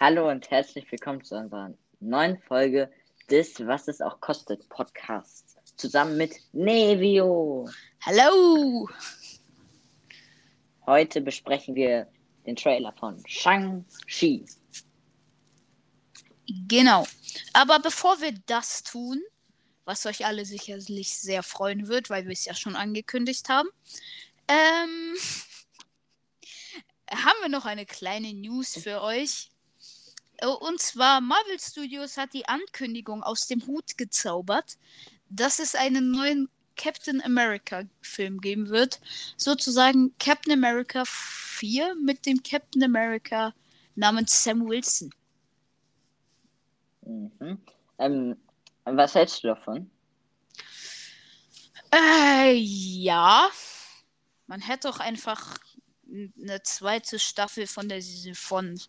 Hallo und herzlich willkommen zu unserer neuen Folge des Was es auch kostet Podcasts. Zusammen mit Nevio. Hallo! Heute besprechen wir den Trailer von Shang-Chi. Genau. Aber bevor wir das tun, was euch alle sicherlich sehr freuen wird, weil wir es ja schon angekündigt haben, ähm, haben wir noch eine kleine News für euch. Und zwar Marvel Studios hat die Ankündigung aus dem Hut gezaubert, dass es einen neuen Captain America Film geben wird. Sozusagen Captain America 4 mit dem Captain America namens Sam Wilson. Mhm. Ähm, was hältst du davon? Äh, ja. Man hätte doch einfach eine zweite Staffel von der von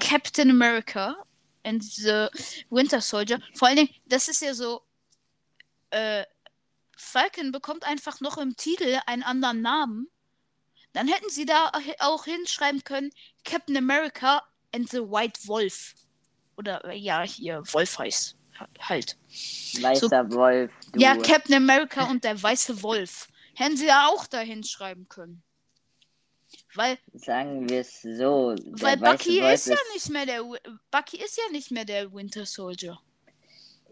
Captain America and the Winter Soldier. Vor allen Dingen, das ist ja so. Äh, Falcon bekommt einfach noch im Titel einen anderen Namen. Dann hätten sie da auch hinschreiben können: Captain America and the White Wolf. Oder äh, ja, hier, Wolf heißt halt. Weißer so, Wolf. Du. Ja, Captain America und der weiße Wolf. Hätten sie da auch dahin schreiben können. Weil. Sagen wir es so. Weil Bucky ist, ist ja nicht mehr der. Bucky ist ja nicht mehr der Winter Soldier.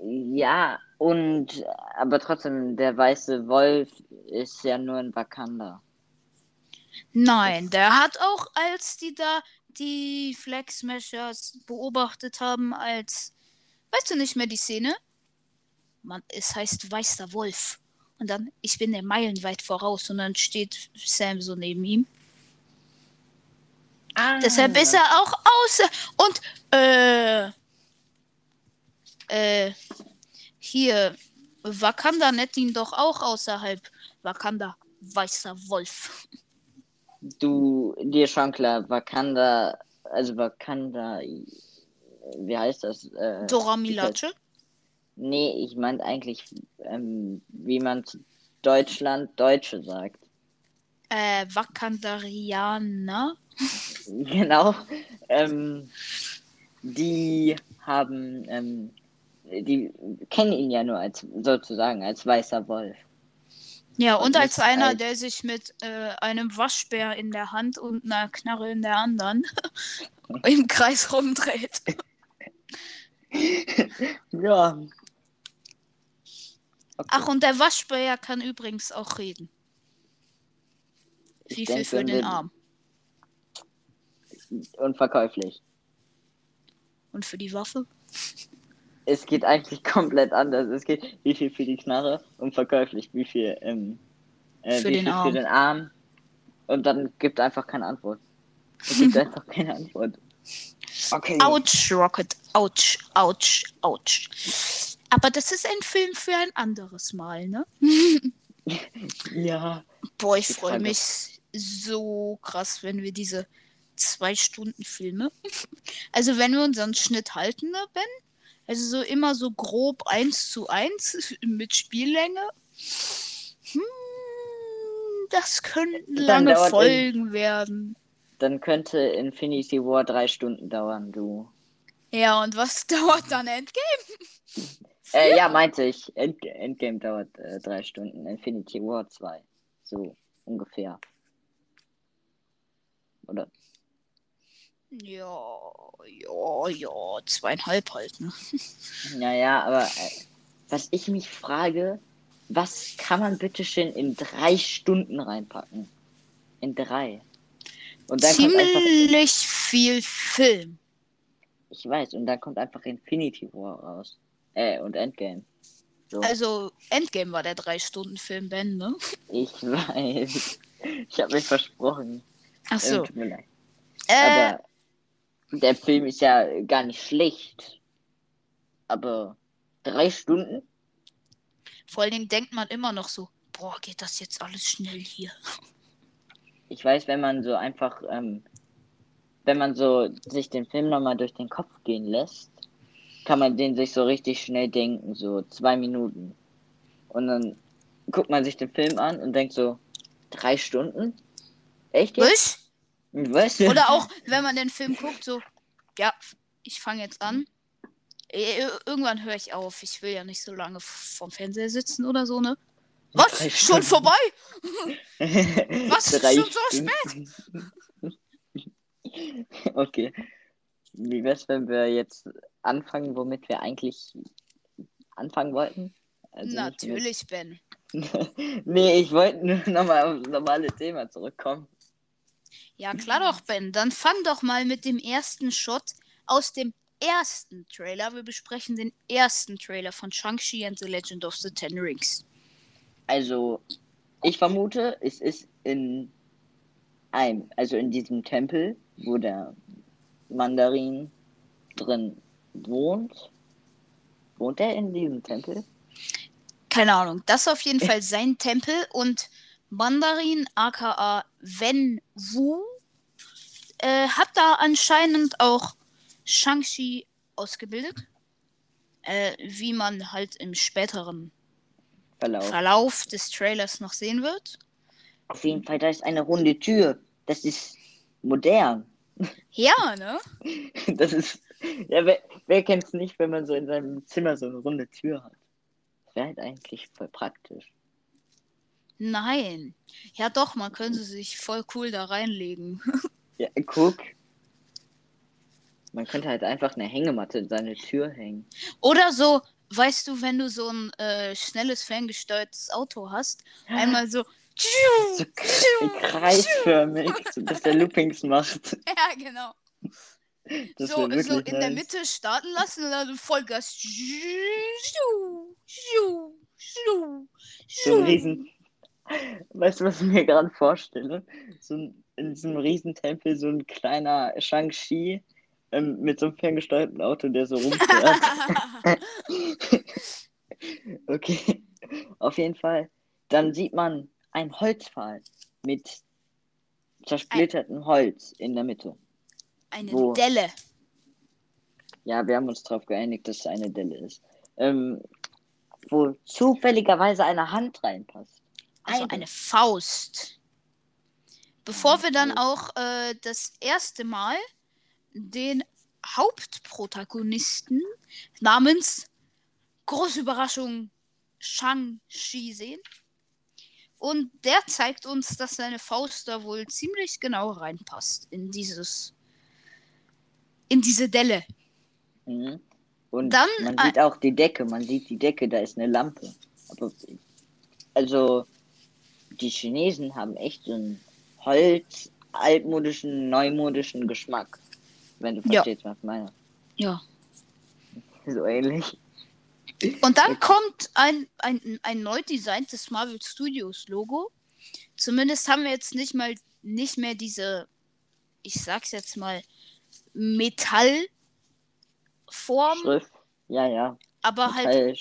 Ja, und aber trotzdem, der weiße Wolf ist ja nur in Wakanda. Nein, der hat auch, als die da die Flag Smashers beobachtet haben, als. Weißt du nicht mehr die Szene? Man, es heißt Weißer Wolf. Und dann, ich bin der meilenweit voraus und dann steht Sam so neben ihm. Ah. Deshalb ist er auch außer. Und, äh. Äh. Hier. Wakanda nennt ihn doch auch außerhalb. Wakanda, weißer Wolf. Du, dir schon klar, Wakanda. Also Wakanda. Wie heißt das? Äh, Dora Milaje? Nee, ich meinte eigentlich, ähm, wie man zu Deutschland Deutsche sagt. Äh, Wakandarianer? Genau. Ähm, die haben, ähm, die kennen ihn ja nur als sozusagen als weißer Wolf. Ja, und, und als einer, als... der sich mit äh, einem Waschbär in der Hand und einer Knarre in der anderen im Kreis rumdreht. ja. Okay. Ach, und der Waschbär kann übrigens auch reden. Wie viel für den Arm? unverkäuflich. Und für die Waffe? Es geht eigentlich komplett anders. Es geht wie viel für die Knarre unverkäuflich, wie viel, ähm, äh, für, wie den viel Arm. für den Arm. Und dann gibt einfach keine Antwort. Es gibt einfach keine Antwort. Okay. Ouch, Rocket. Ouch, ouch, ouch. Aber das ist ein Film für ein anderes Mal, ne? ja. Boah, ich freue mich so krass, wenn wir diese zwei Stunden Filme. Also wenn wir unseren Schnitt halten, ne, Ben? Also so immer so grob 1 zu 1 mit Spiellänge. Hm, das könnten lange Folgen in, werden. Dann könnte Infinity War drei Stunden dauern, du. Ja, und was dauert dann Endgame? äh, ja, meinte ich. End Endgame dauert äh, drei Stunden, Infinity War zwei. So ungefähr. Oder? Ja, ja, ja, zweieinhalb halt, ne? Naja, aber äh, was ich mich frage, was kann man bitte schön in drei Stunden reinpacken? In drei. Und dann Ziemlich einfach, viel Film. Ich weiß, und dann kommt einfach Infinity War raus. Äh, und Endgame. So. Also, Endgame war der Drei-Stunden-Film, Ben, ne? Ich weiß. Ich habe mich versprochen. Ach so. Äh, Aber der Film ist ja gar nicht schlecht. Aber drei Stunden? Vor allen Dingen denkt man immer noch so, boah, geht das jetzt alles schnell hier. Ich weiß, wenn man so einfach, ähm, wenn man so sich den Film nochmal durch den Kopf gehen lässt, kann man den sich so richtig schnell denken, so zwei Minuten. Und dann guckt man sich den Film an und denkt so, drei Stunden? Echt jetzt? Was? Oder auch, wenn man den Film guckt, so, ja, ich fange jetzt an. Irgendwann höre ich auf. Ich will ja nicht so lange vom Fernseher sitzen oder so, ne? Was? Schon vorbei? Was? Schon so spät? Okay. Wie wär's, wenn wir jetzt anfangen, womit wir eigentlich anfangen wollten? Also Natürlich, Ben. nee, ich wollte nur nochmal aufs normale Thema zurückkommen. Ja, klar doch, Ben. Dann fang doch mal mit dem ersten Shot aus dem ersten Trailer. Wir besprechen den ersten Trailer von Shang-Chi and the Legend of the Ten Rings. Also, ich vermute, es ist in einem, also in diesem Tempel, wo der Mandarin drin wohnt. Wohnt er in diesem Tempel? Keine Ahnung. Das ist auf jeden Fall sein Tempel und Mandarin, aka Wen Wu, äh, hat da anscheinend auch Shang-Chi ausgebildet. Äh, wie man halt im späteren Verlauf. Verlauf des Trailers noch sehen wird. Auf jeden Fall, da ist eine runde Tür. Das ist modern. Ja, ne? Das ist. Ja, wer, wer kennt es nicht, wenn man so in seinem Zimmer so eine runde Tür hat? Das wäre halt eigentlich voll praktisch. Nein. Ja, doch, man könnte sich voll cool da reinlegen. ja, guck. Man könnte halt einfach eine Hängematte in seine Tür hängen. Oder so, weißt du, wenn du so ein äh, schnelles, ferngesteuertes Auto hast, einmal so. So kreisförmig, so, dass der Loopings macht. Ja, genau. Das so, so in nice. der Mitte starten lassen und dann Vollgas. So ein riesen. Weißt du, was ich mir gerade vorstelle? So ein, in diesem Riesentempel so ein kleiner Shang-Chi ähm, mit so einem ferngesteuerten Auto, der so rumfährt. okay, auf jeden Fall. Dann sieht man einen Holzpfahl mit zersplittertem ein... Holz in der Mitte. Eine wo... Delle. Ja, wir haben uns darauf geeinigt, dass es eine Delle ist. Ähm, wo zufälligerweise eine Hand reinpasst. Also eine, eine Faust. Bevor wir dann auch äh, das erste Mal den Hauptprotagonisten namens große Überraschung Shang-Chi sehen. Und der zeigt uns, dass seine Faust da wohl ziemlich genau reinpasst in dieses in diese Delle. Mhm. Und dann man sieht auch die Decke, man sieht die Decke, da ist eine Lampe. Aber, also die Chinesen haben echt so einen Holz altmodischen, neumodischen Geschmack. Wenn du verstehst, ja. was ich meine. Ja. So ähnlich. Und dann kommt ein, ein, ein neu designtes Marvel Studios Logo. Zumindest haben wir jetzt nicht mal nicht mehr diese, ich sag's jetzt mal, Metallform. Schrift. Ja, ja. Aber halt.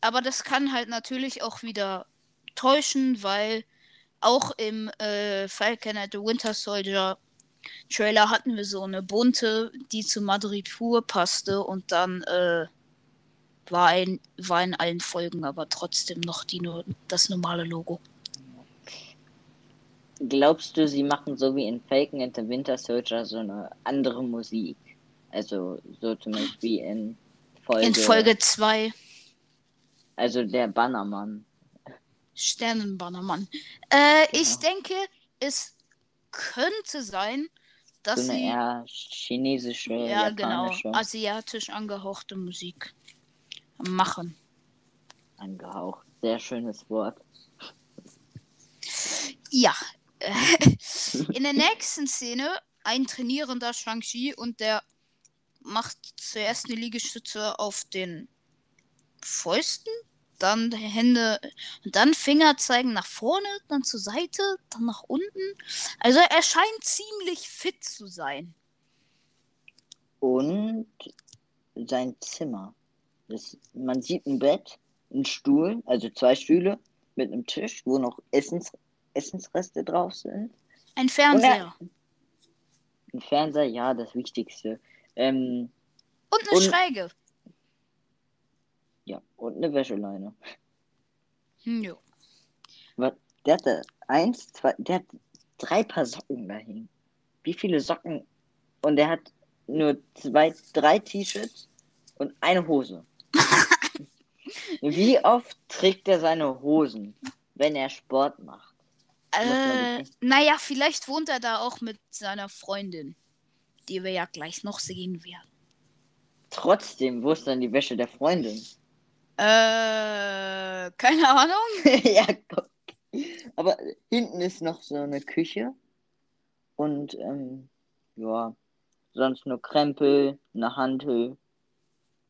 Aber das kann halt natürlich auch wieder täuschen, weil auch im äh, Falcon at the Winter Soldier Trailer hatten wir so eine bunte, die zu Madrid pur passte und dann äh, war, ein, war in allen Folgen aber trotzdem noch die, nur das normale Logo. Glaubst du, sie machen so wie in Falcon and the Winter Soldier so eine andere Musik? Also so zum Beispiel in Folge. In Folge 2. Also der Bannermann. Sternenbannermann. Äh, genau. Ich denke, es könnte sein, dass so eine sie eher chinesische, ja genau asiatisch angehauchte Musik machen. Angehaucht, sehr schönes Wort. Ja. In der nächsten Szene ein trainierender Shang-Chi und der macht zuerst eine Liegestütze auf den Fäusten dann Hände, dann Finger zeigen nach vorne, dann zur Seite, dann nach unten. Also er scheint ziemlich fit zu sein. Und sein Zimmer. Das, man sieht ein Bett, einen Stuhl, also zwei Stühle mit einem Tisch, wo noch Essens, Essensreste drauf sind. Ein Fernseher. Er, ein Fernseher, ja, das Wichtigste. Ähm, und eine und, Schräge. Ja, und eine Wäscheleine. Hm, jo. Der hatte eins, zwei, der hat drei Paar Socken dahin. Wie viele Socken? Und er hat nur zwei, drei T-Shirts und eine Hose. Wie oft trägt er seine Hosen, wenn er Sport macht? Äh, naja, vielleicht wohnt er da auch mit seiner Freundin, die wir ja gleich noch sehen werden. Trotzdem, wo ist dann die Wäsche der Freundin? Äh, keine Ahnung. ja, guck. Aber hinten ist noch so eine Küche und ähm, ja, sonst nur Krempel, eine Hantel,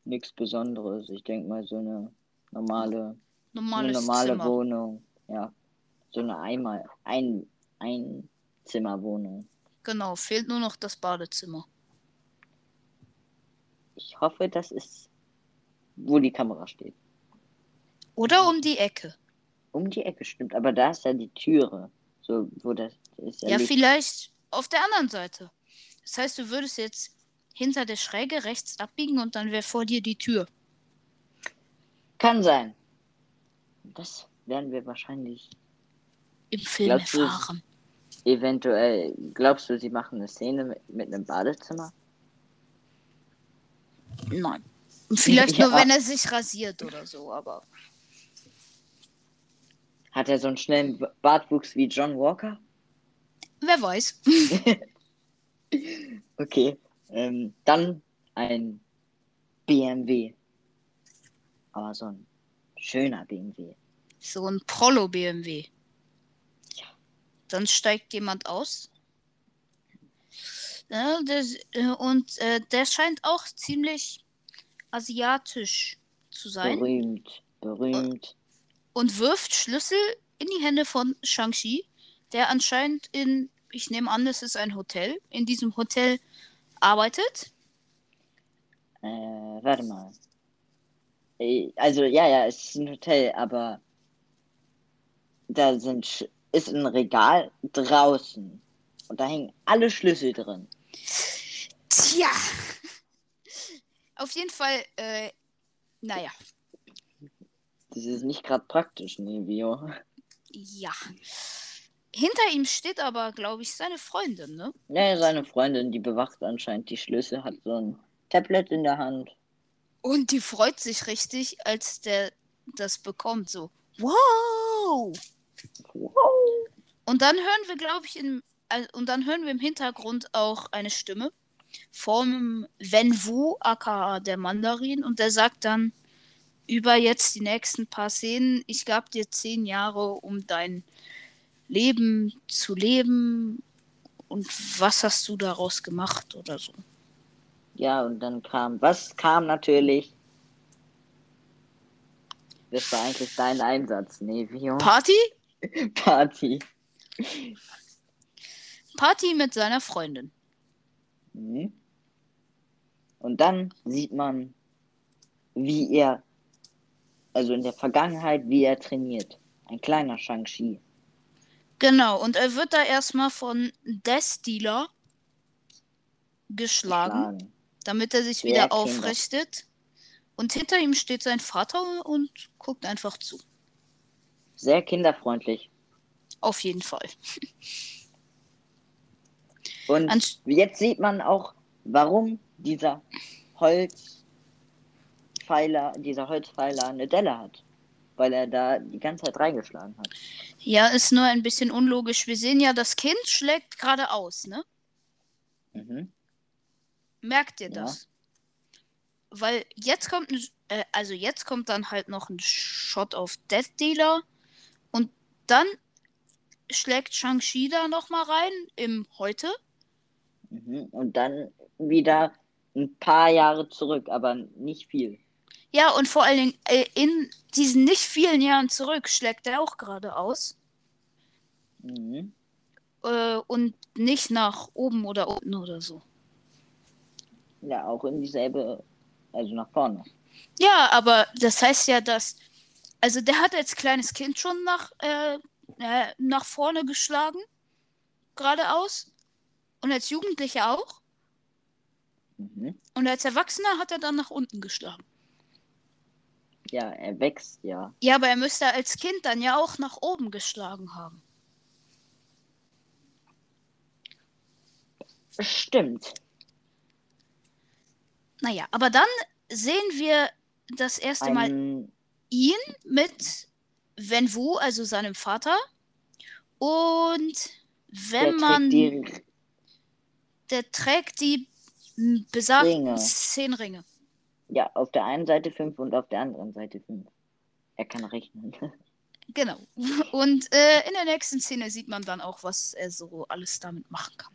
nichts Besonderes. Ich denke mal so eine normale, eine normale Zimmer. Wohnung. Ja, so eine einmal ein ein Zimmerwohnung. Genau, fehlt nur noch das Badezimmer. Ich hoffe, das ist, wo die Kamera steht. Oder um die Ecke. Um die Ecke, stimmt. Aber da ist ja die Türe. So, wo das ist. Ja, ja vielleicht auf der anderen Seite. Das heißt, du würdest jetzt hinter der Schräge rechts abbiegen und dann wäre vor dir die Tür. Kann sein. Das werden wir wahrscheinlich im Film glaubst erfahren. Eventuell, glaubst du, sie machen eine Szene mit, mit einem Badezimmer? Nein. Vielleicht ja. nur, wenn er sich rasiert oder so, aber. Hat er so einen schnellen Bartwuchs wie John Walker? Wer weiß. okay. Ähm, dann ein BMW. Aber so ein schöner BMW. So ein Prolo BMW. Ja. Dann steigt jemand aus. Ja, das, äh, und äh, der scheint auch ziemlich asiatisch zu sein. Berühmt, berühmt. Und wirft Schlüssel in die Hände von Shang-Chi, der anscheinend in, ich nehme an, es ist ein Hotel, in diesem Hotel arbeitet. Äh, warte mal. Äh, also, ja, ja, es ist ein Hotel, aber da sind, ist ein Regal draußen. Und da hängen alle Schlüssel drin. Tja. Auf jeden Fall, äh, naja. Das ist nicht gerade praktisch, Nevio. Ja. Hinter ihm steht aber, glaube ich, seine Freundin, ne? Ja, seine Freundin, die bewacht anscheinend die Schlüssel, hat so ein Tablet in der Hand. Und die freut sich richtig, als der das bekommt, so. Wow! Wow! Und dann hören wir, glaube ich, in, äh, und dann hören wir im Hintergrund auch eine Stimme vom Wenwu, aka der Mandarin, und der sagt dann über jetzt die nächsten paar Szenen, ich gab dir zehn Jahre, um dein Leben zu leben und was hast du daraus gemacht oder so. Ja, und dann kam, was kam natürlich? Das war eigentlich dein Einsatz, Nevio. Party? Party. Party mit seiner Freundin. Mhm. Und dann sieht man, wie er, also in der Vergangenheit, wie er trainiert. Ein kleiner Shang-Chi. Genau, und er wird da erstmal von Death Dealer geschlagen, geschlagen. damit er sich wieder aufrichtet. Und hinter ihm steht sein Vater und guckt einfach zu. Sehr kinderfreundlich. Auf jeden Fall. Und Anst jetzt sieht man auch, warum dieser Holzpfeiler, dieser Holzpfeiler eine Delle hat. Weil er da die ganze Zeit reingeschlagen hat. Ja, ist nur ein bisschen unlogisch. Wir sehen ja, das Kind schlägt geradeaus, ne? Mhm. Merkt ihr das? Ja. Weil jetzt kommt ein, äh, also jetzt kommt dann halt noch ein Shot auf Death Dealer und dann schlägt Shang-Chi da nochmal rein im Heute. Mhm. Und dann wieder ein paar Jahre zurück, aber nicht viel. Ja, und vor allen Dingen äh, in diesen nicht vielen Jahren zurück schlägt er auch geradeaus. Mhm. Äh, und nicht nach oben oder unten oder so. Ja, auch in dieselbe, also nach vorne. Ja, aber das heißt ja, dass. Also der hat als kleines Kind schon nach, äh, äh nach vorne geschlagen. Geradeaus. Und als Jugendlicher auch. Mhm. Und als Erwachsener hat er dann nach unten geschlagen. Ja, er wächst ja. Ja, aber er müsste als Kind dann ja auch nach oben geschlagen haben. Stimmt. Naja, aber dann sehen wir das erste Mal Ein, ihn mit Wenwu, also seinem Vater. Und der wenn man. trägt die Der trägt die besagten Ringe. zehn Ringe. Ja, auf der einen Seite 5 und auf der anderen Seite 5. Er kann rechnen. Genau. Und äh, in der nächsten Szene sieht man dann auch, was er so alles damit machen kann.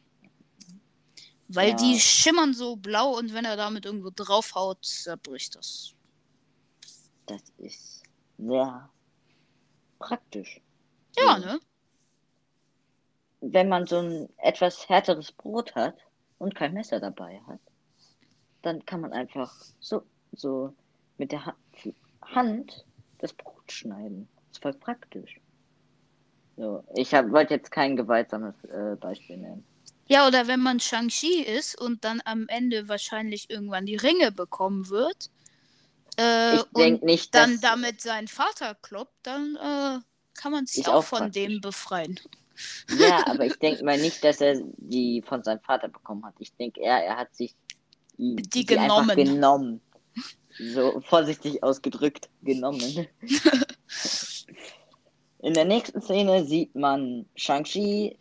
Weil Ja. die schimmern so blau und wenn er damit irgendwo draufhaut, zerbricht das. Das ist sehr praktisch. Ja, ne? Wenn man so ein etwas härteres Brot hat und kein Messer dabei hat, dann kann man einfach so, so mit der ha Hand das Brot schneiden. Das ist voll praktisch. So, ich wollte jetzt kein gewaltsames äh, Beispiel nennen. Ja, oder wenn man Shang-Chi ist und dann am Ende wahrscheinlich irgendwann die Ringe bekommen wird äh, Ich denke und nicht, dann dass damit seinen Vater kloppt, dann äh, kann man sich auch, auch von praktisch. dem befreien. Ja, aber ich denke mal nicht, dass er die von seinem Vater bekommen hat. Ich denke eher, er hat sich die, Die die genommen. genommen. So vorsichtig ausgedrückt, genommen. In der nächsten Szene sieht man Shang-Chi,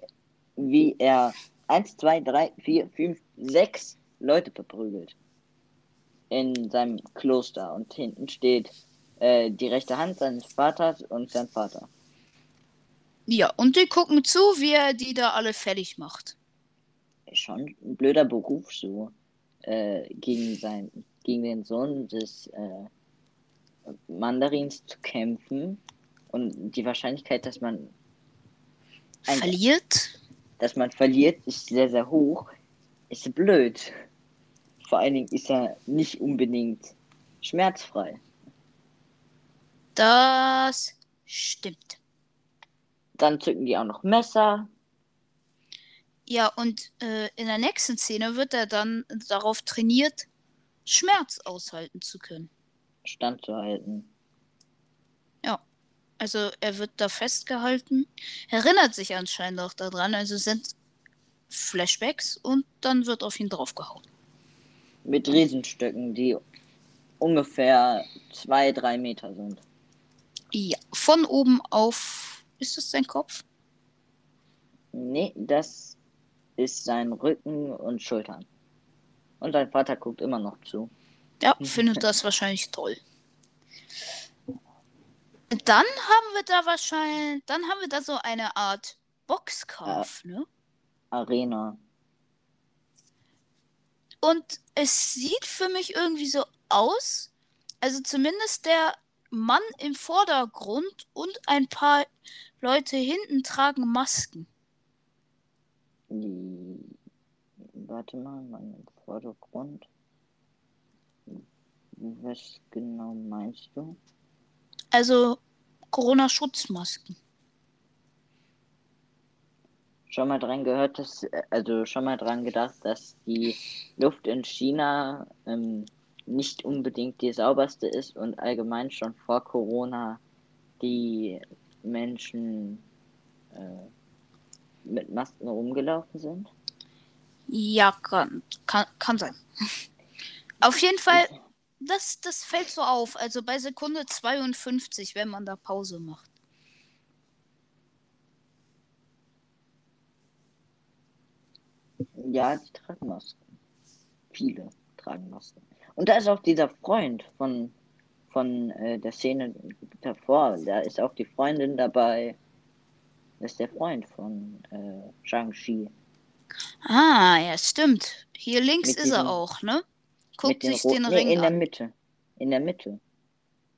wie er 1, 2, 3, 4, 5, 6 Leute verprügelt. In seinem Kloster. Und hinten steht äh, die rechte Hand seines Vaters und sein Vater. Ja, und die gucken zu, wie er die da alle fertig macht. schon ein blöder Beruf, so äh, gegen sein, gegen den Sohn des äh, Mandarins zu kämpfen. Und die Wahrscheinlichkeit, dass man ein, Verliert? dass man verliert, ist sehr, sehr hoch. Ist blöd. Vor allen Dingen ist er nicht unbedingt schmerzfrei. Das stimmt. Dann zücken die auch noch Messer. Ja, und äh, in der nächsten Szene wird er dann darauf trainiert, Schmerz aushalten zu können. standzuhalten. Also er wird da festgehalten, erinnert sich anscheinend auch daran, also sind Flashbacks und dann wird auf ihn draufgehauen. Mit Riesenstöcken, die ungefähr zwei, drei Meter sind. Ja, von oben auf. Ist das sein Kopf? Nee, das ist sein Rücken und Schultern. Und sein Vater guckt immer noch zu. Ja, findet das wahrscheinlich toll. Dann haben wir da wahrscheinlich, dann haben wir da so eine Art Boxkampf, ne? Arena. Und es sieht für mich irgendwie so aus, also zumindest der Mann im Vordergrund und ein paar Leute hinten tragen Masken. Die... Warte mal, mein Vordergrund. Was genau meinst du? Also Corona-Schutzmasken. Schon mal dran gehört, dass, also schon mal dran gedacht, dass die Luft in China ähm, nicht unbedingt die sauberste ist und allgemein schon vor Corona die Menschen äh, mit Masken rumgelaufen sind? Ja, kann, kann, kann sein. Auf jeden Fall, das, das fällt so auf. Also bei Sekunde 52, wenn man da Pause macht. Ja, die tragen Masken. Viele tragen Masken. Und da ist auch dieser Freund von, von äh, der Szene davor. Da ist auch die Freundin dabei. Das ist der Freund von äh, Shang-Chi. Ah, ja, stimmt. Hier links Mit ist er auch, ne? Guckt den sich den nee, Ring in der an. Mitte. In der Mitte.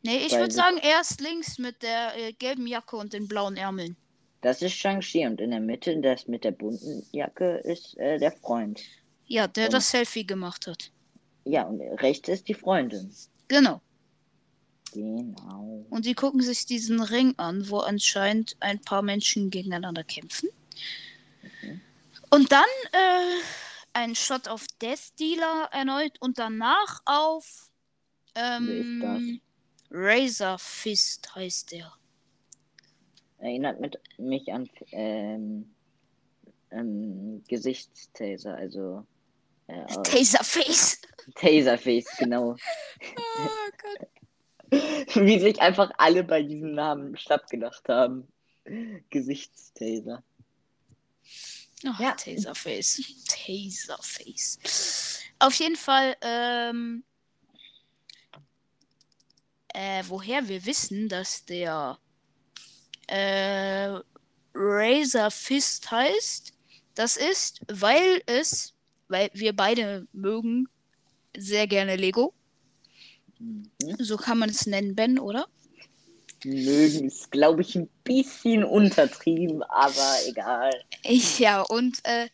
Nee, ich würde sagen, erst links mit der äh, gelben Jacke und den blauen Ärmeln. Das ist Shang-Chi und in der Mitte, das mit der bunten Jacke, ist äh, der Freund. Ja, der Und- das Selfie gemacht hat. Ja, und rechts ist die Freundin. Genau. Genau. Und sie gucken sich diesen Ring an, wo anscheinend ein paar Menschen gegeneinander kämpfen. Mhm. Und dann äh, ein Shot auf Death Dealer erneut und danach auf ähm, Razor Fist heißt der. Erinnert mit, mich an ähm, ähm, Gesichtstaser, also. Äh, Taserface. Taserface, genau. oh Gott. Wie sich einfach alle bei diesem Namen stattgedacht haben. Gesichtstaser. Oh, ja. Taserface. Taserface. Auf jeden Fall, ähm, äh, woher wir wissen, dass der äh, Razor Fist heißt, das ist, weil es, weil wir beide mögen sehr gerne Lego. Mhm. So kann man es nennen, Ben, oder? mögen ist, glaube ich, ein bisschen untertrieben, aber egal. Ja, und äh,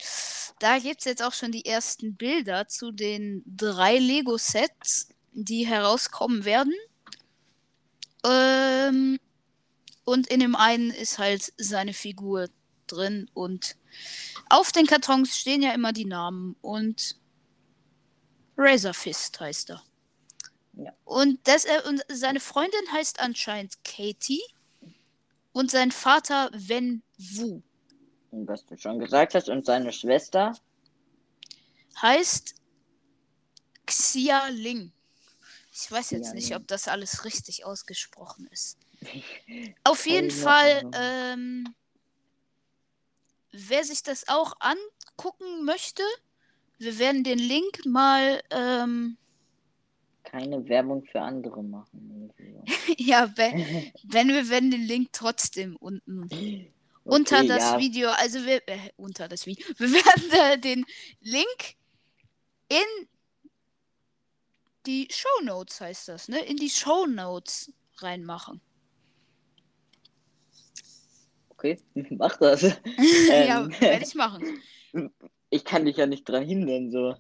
da gibt es jetzt auch schon die ersten Bilder zu den drei Lego-Sets, die herauskommen werden. Ähm, und in dem einen ist halt seine Figur drin und auf den Kartons stehen ja immer die Namen und Razor Fist heißt er. Ja. Und, das, äh, und seine Freundin heißt anscheinend Katie und sein Vater Wen Wu. Und was du schon gesagt hast, und seine Schwester heißt Xia Ling. Ich weiß jetzt nicht, ob das alles richtig ausgesprochen ist. Auf jeden Fall, ähm, wer sich das auch angucken möchte, wir werden den Link mal ähm, keine Werbung für andere machen. ja, wenn, wenn wir werden den Link trotzdem unten okay, unter das ja. Video, also wir äh, unter das Video, wir werden äh, den Link in die Show Notes heißt das, ne? In die Show Notes reinmachen. Okay, mach das. ja, ähm, werde ich machen. Ich kann dich ja nicht dran hindern, so.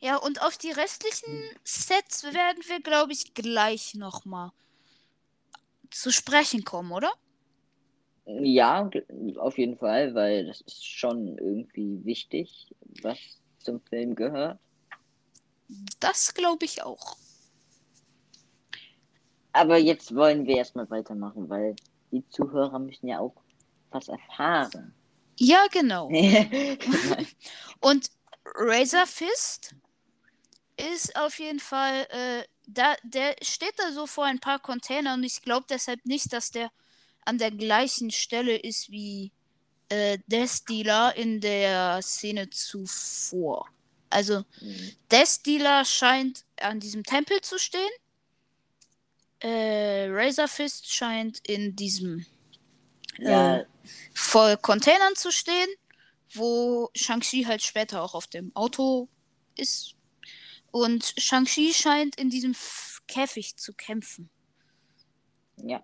Ja, und auf die restlichen Sets werden wir, glaube ich, gleich nochmal zu sprechen kommen, oder? Ja, auf jeden Fall, weil das ist schon irgendwie wichtig, was zum Film gehört. Das glaube ich auch. Aber jetzt wollen wir erstmal weitermachen, weil die Zuhörer müssen ja auch was erfahren. Ja, genau. und Razor Fist ist auf jeden Fall, äh, da, der steht da so vor ein paar Containern und ich glaube deshalb nicht, dass der an der gleichen Stelle ist wie äh, Death Dealer in der Szene zuvor. Also, mhm. Death Dealer scheint an diesem Tempel zu stehen. Äh, Razor Fist scheint in diesem ja. äh, voll Containern zu stehen wo Shang-Chi halt später auch auf dem Auto ist. Und Shang-Chi scheint in diesem Käfig zu kämpfen. Ja.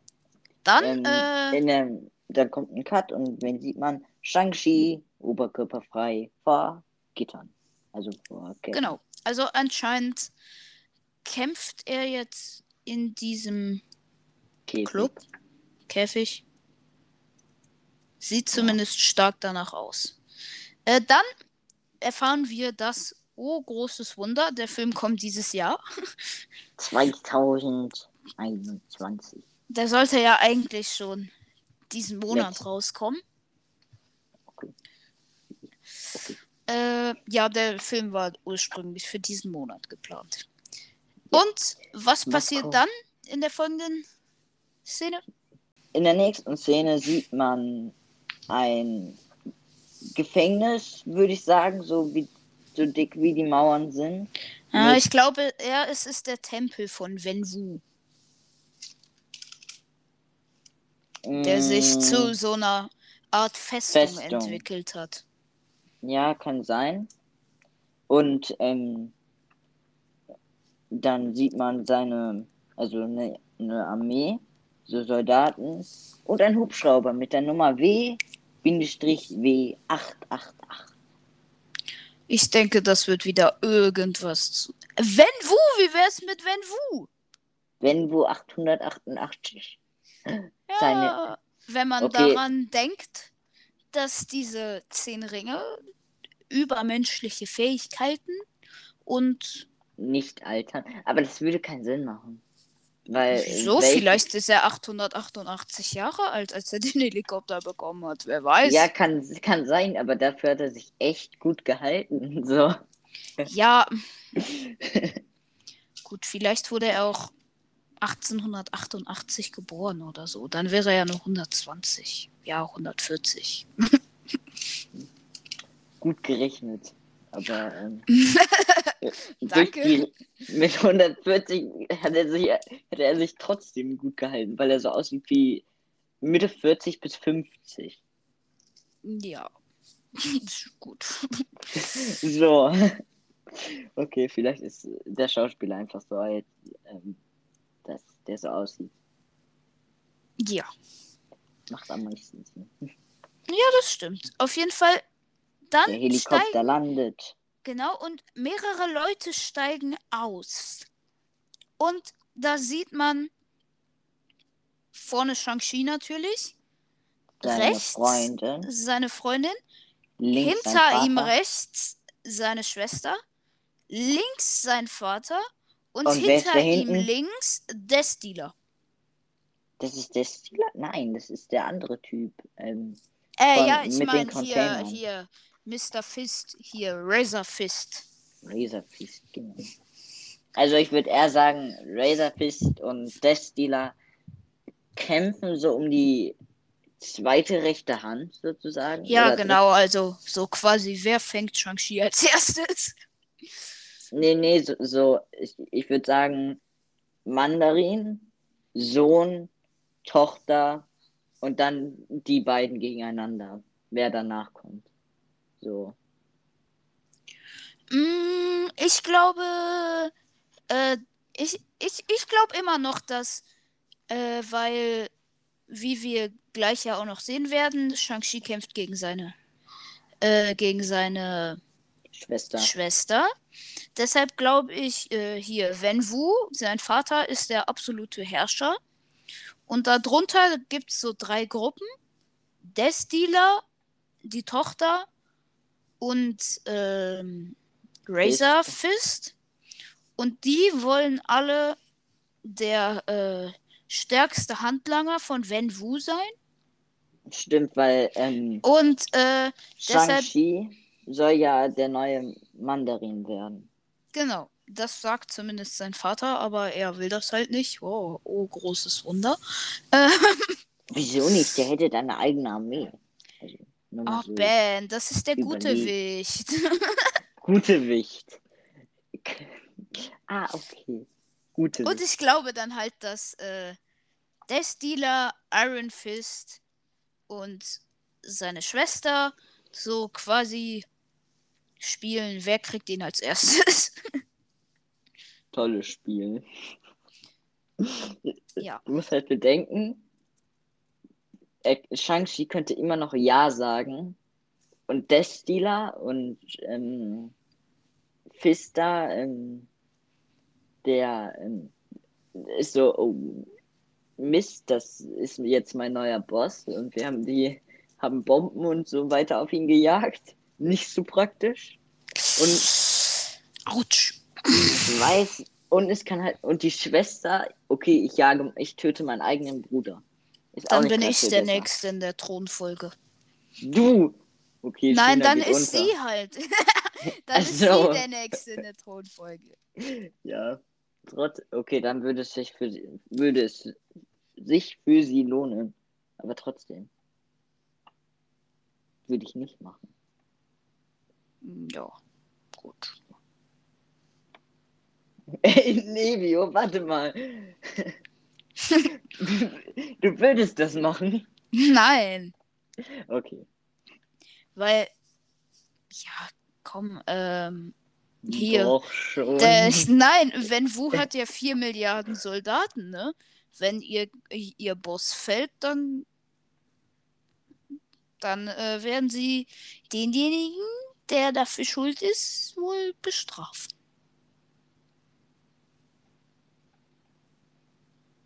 Dann, ähm, äh, in dem, dann kommt ein Cut und wenn sieht man Shang-Chi oberkörperfrei vor Gittern. Also vor Käfig. Genau. Also anscheinend kämpft er jetzt in diesem Käfig. Club. Käfig. Sieht zumindest ja. stark danach aus. Äh, dann erfahren wir das Oh, großes Wunder. Der Film kommt dieses Jahr. 2021. Der sollte ja eigentlich schon diesen Monat Jetzt. rauskommen. Okay. okay. Äh, ja, der Film war ursprünglich für diesen Monat geplant. Und was passiert dann in der folgenden Szene? In der nächsten Szene sieht man ein Gefängnis, würde ich sagen, so wie so dick wie die Mauern sind. Ja, ich glaube, ja, es ist der Tempel von Wenwu. Mm. Der sich zu so einer Art Festung, Festung, entwickelt hat. Ja, kann sein. Und ähm, dann sieht man seine, also eine, eine Armee, so Soldaten und ein Hubschrauber mit der Nummer W W888. Ich denke, das wird wieder irgendwas zu. Wenn Wu, wie wär's mit Wenn Wu? Wenn Wu 888. Ja, Seine... wenn man okay. daran denkt, dass diese zehn Ringe übermenschliche Fähigkeiten und nicht altern, aber das würde keinen Sinn machen. Weil welche- Vielleicht ist er 888 Jahre alt, als er den Helikopter bekommen hat. Wer weiß. Ja, kann, kann sein, aber dafür hat er sich echt gut gehalten. So. Ja. Gut, vielleicht wurde er auch 1888 geboren oder so. Dann wäre er ja nur 120. Ja, 140. Gut gerechnet. Aber ähm, Danke. die- mit 140 hat er, sich, hat er sich trotzdem gut gehalten, weil er so aussieht wie Mitte 40 bis 50. Ja. Gut. So. Okay, vielleicht ist der Schauspieler einfach so alt, ähm, dass der so aussieht. Ja. Macht am meisten Sinn. Ja, das stimmt. Auf jeden Fall. Dann Der Helikopter landet. Genau, und mehrere Leute steigen aus. Und da sieht man vorne Shang-Chi natürlich, Seine rechts Freundin. seine Freundin, Links hinter ihm rechts seine Schwester, links sein Vater und, Und hinter ihm links der Stealer. Das ist der Stealer? Nein, das ist der andere Typ. Ähm, Äh, Von- ja, ich meine hier, hier, Mr. Fist, hier, Razor Fist. Razor Fist, genau. Also ich würde eher sagen, Razor Fist und Death Stealer kämpfen so um die zweite rechte Hand sozusagen. Ja, genau, also so quasi, wer fängt Shang-Chi als erstes? Nee, nee, so, so ich, ich würde sagen, Mandarin, Sohn, Tochter und dann die beiden gegeneinander, wer danach kommt. So. Mm, ich glaube, äh, ich, ich, ich glaube immer noch, dass, äh, weil, wie wir gleich ja auch noch sehen werden, Shang-Chi kämpft gegen seine, äh, gegen seine Schwester. Schwester. Deshalb glaube ich äh, hier, Wen Wu, sein Vater, ist der absolute Herrscher. Und darunter gibt es so drei Gruppen. Der Stealer, die Tochter und ähm, Razor Fist. Und die wollen alle der äh, stärkste Handlanger von Wen Wu sein. Stimmt, weil ähm, Und äh, Shang-Chi soll ja der neue Mandarin werden. Genau, das sagt zumindest sein Vater, aber er will das halt nicht. Oh, oh großes Wunder. Äh, Wieso nicht? Der hätte dann eine eigene Armee. Ach, so. Ben, das ist der gute Überleg. Wicht. Gute Wicht. Ah, okay. Gute Und Wicht. ich glaube dann halt, dass äh, der Stealer, Iron Fist und seine Schwester so quasi spielen, wer kriegt ihn als erstes. Tolles Spiel. ja. Du musst halt bedenken, er- Shang-Chi könnte immer noch Ja sagen. Und Death Stealer und ähm, Fista, ähm, der ähm, ist so, oh, Mist, das ist jetzt mein neuer Boss. Und wir haben die, haben Bomben und so weiter auf ihn gejagt. Nicht so praktisch. Und Autsch. ich weiß, und es kann halt, und die Schwester, okay, ich jage, ich töte meinen eigenen Bruder. Ist Dann bin ich der. Nächste in der Thronfolge. Du! Okay, Nein, dann ist unter. sie halt. dann Ach ist sie der Nächste in der Thronfolge. Ja. Trotz, okay, dann würde es sich für sie, würde es sich für sie lohnen. Aber trotzdem. Würde ich nicht machen. Hm, Ja, gut. Ey, Nevio, warte mal. du würdest das machen? Nein, Okay. weil, ja, komm, ähm, Hier. Doch schon. der, nein, wenn Wu hat ja 4 Milliarden Soldaten, ne? Wenn ihr, ihr Boss fällt, dann, dann äh, werden sie denjenigen, der dafür schuld ist, wohl bestrafen.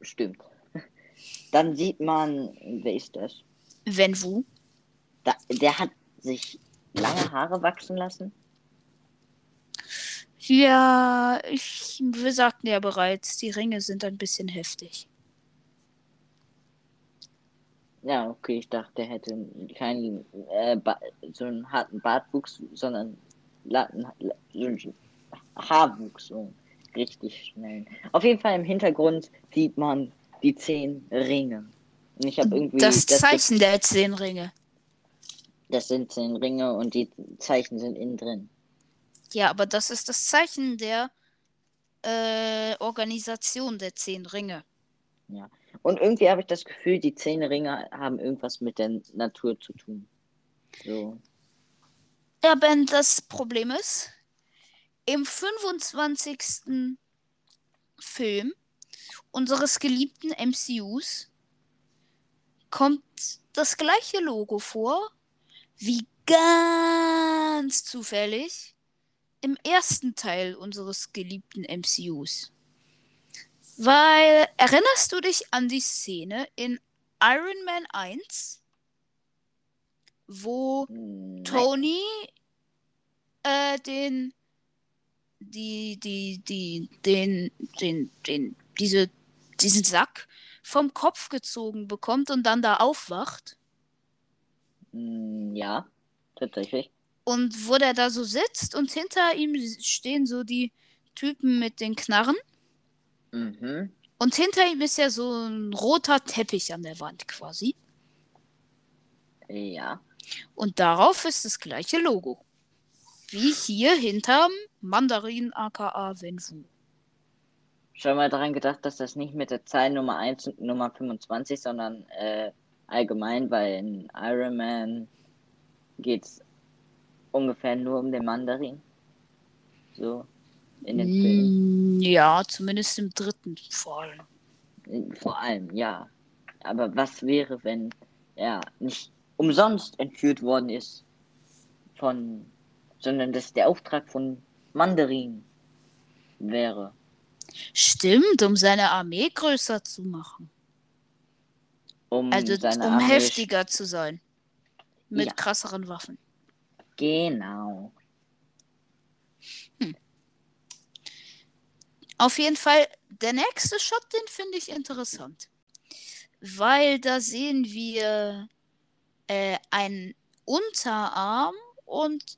Stimmt. Dann sieht man, wer ist das? Wenn Wu? Da, der hat sich lange Haare wachsen lassen. Ja, ich, wir sagten ja bereits, die Ringe sind ein bisschen heftig. Ja, okay, ich dachte, er hätte keinen äh, so einen harten Bartwuchs, sondern Latten, so Haarwuchs, so richtig schnell. Auf jeden Fall im Hintergrund sieht man die zehn Ringe. Und ich habe irgendwie. Das, das Zeichen der zehn Ringe. Das sind zehn Ringe und die Zeichen sind innen drin. Ja, aber das ist das Zeichen der äh, Organisation der zehn Ringe. Ja. Und irgendwie habe ich das Gefühl, die zehn Ringe haben irgendwas mit der Natur zu tun. So. Ja, Ben, das Problem ist, im 25. Film unseres geliebten MCUs kommt das gleiche Logo vor, wie ganz zufällig im ersten Teil unseres geliebten MCUs. Weil, erinnerst du dich an die Szene in Iron Man 1, wo Nein. Tony äh, den, die, die, die, den, den, den, diese, diesen Sack vom Kopf gezogen bekommt und dann da aufwacht? Hm, ja, tatsächlich. Und wo der da so sitzt und hinter ihm stehen so die Typen mit den Knarren. Mhm. Und hinter ihm ist ja so ein roter Teppich an der Wand quasi. Ja. Und darauf ist das gleiche Logo. Wie hier hinterm Mandarin aka Wenfu. Schon mal daran gedacht, dass das nicht mit der Zahl Nummer 1 und Nummer 25, sondern äh, allgemein, weil in Iron Man geht es ungefähr nur um den Mandarin. So in den Filmen. Mm, ja, zumindest im dritten vor allem. Vor allem, ja. Aber was wäre, wenn er nicht umsonst entführt worden ist von, sondern dass der Auftrag von Mandarin wäre. Stimmt, um seine Armee größer zu machen. Um also um heftiger zu sein. Mit ja. krasseren Waffen. Genau. Hm. Auf jeden Fall, der nächste Shot, den finde ich interessant. Weil da sehen wir äh, einen Unterarm und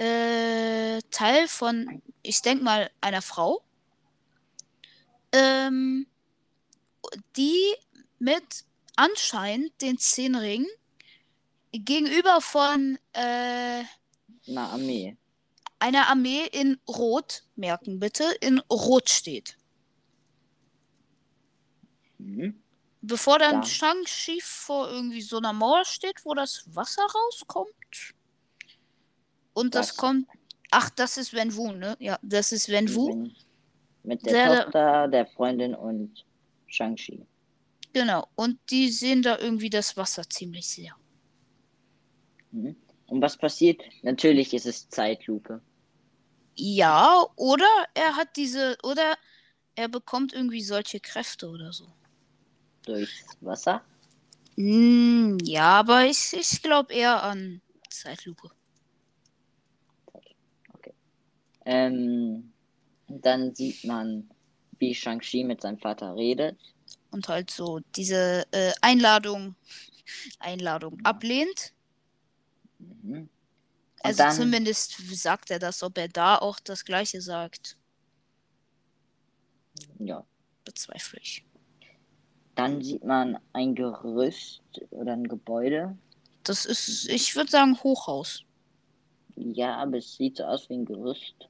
äh, Teil von, ich denke mal, einer Frau. Ähm, die mit anscheinend den Zehnring gegenüber von äh, einer Armee einer Armee in Rot, merken bitte, in Rot steht. Mhm. Bevor dann ja. Shang-Chi vor irgendwie so einer Mauer steht, wo das Wasser rauskommt. Und das, das kommt. Ach, das ist Wen Wu, ne? Ja, das ist Wen Wu. Mit der, der Tochter, der Freundin und Shang-Chi. Genau, und die sehen da irgendwie das Wasser ziemlich sehr. Mhm. Und was passiert? Natürlich ist es Zeitlupe. Ja, oder er hat diese, oder er bekommt irgendwie solche Kräfte oder so. Durch Wasser? Mm, ja, aber ich, ich glaube eher an Zeitlupe. Okay. Ähm, dann sieht man, wie Shang-Chi mit seinem Vater redet. Und halt so diese äh, Einladung, Einladung ablehnt. Mhm. Also dann, zumindest sagt er das, ob er da auch das gleiche sagt. Ja. Bezweifle ich. Dann sieht man ein Gerüst oder ein Gebäude. Das ist, ich würde sagen, Hochhaus. Ja, aber es sieht so aus wie ein Gerüst.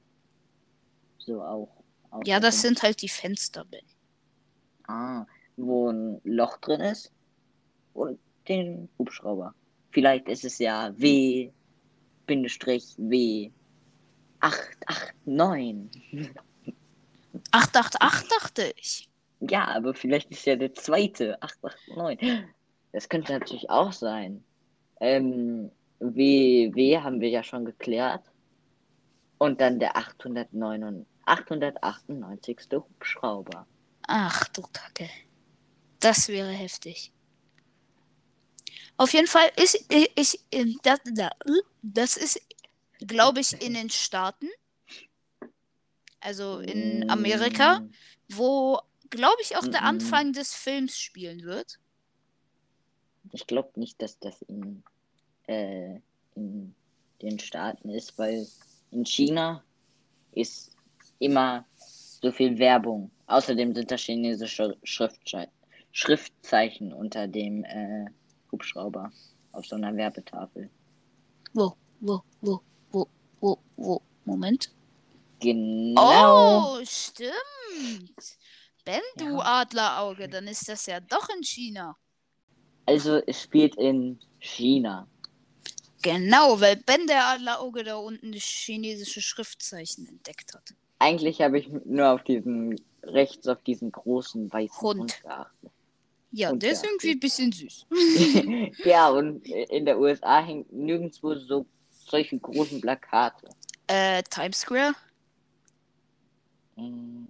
So auch. auch ja, das sind halt die Fenster, Ben. Ah, wo ein Loch drin ist. Und den Hubschrauber. Vielleicht ist es ja W Bindestrich W 889. 888 dachte ich. Ja, aber vielleicht ist ja der zweite 889. Das könnte natürlich auch sein. Ähm, WW haben wir ja schon geklärt. Und dann der 809, 898. Hubschrauber. Ach du Kacke. Das wäre heftig. Auf jeden Fall ist ich, ich das, das ist, glaube ich, in den Staaten. Also in Amerika, mm. wo, glaube ich, auch der Anfang des Films spielen wird. Ich glaube nicht, dass das in, äh, in den Staaten ist, weil in China ist immer so viel Werbung. Außerdem sind da chinesische Schriftzei Schriftzeichen unter dem äh, Hubschrauber auf so einer Werbetafel. Wo, wo, wo, wo, wo, wo? Moment. Genau. Oh, stimmt. Wenn du ja. Adlerauge, dann ist das ja doch in China. Also es spielt in China. Genau, weil Ben der Adlerauge da unten das chinesische Schriftzeichen entdeckt hat. Eigentlich habe ich nur auf diesen, rechts auf diesen großen weißen Hund, Hund geachtet. Ja, und der ist irgendwie ein bisschen süß. ja, und in der USA hängt nirgendwo so solche großen Plakate. Äh, Times Square? Hm.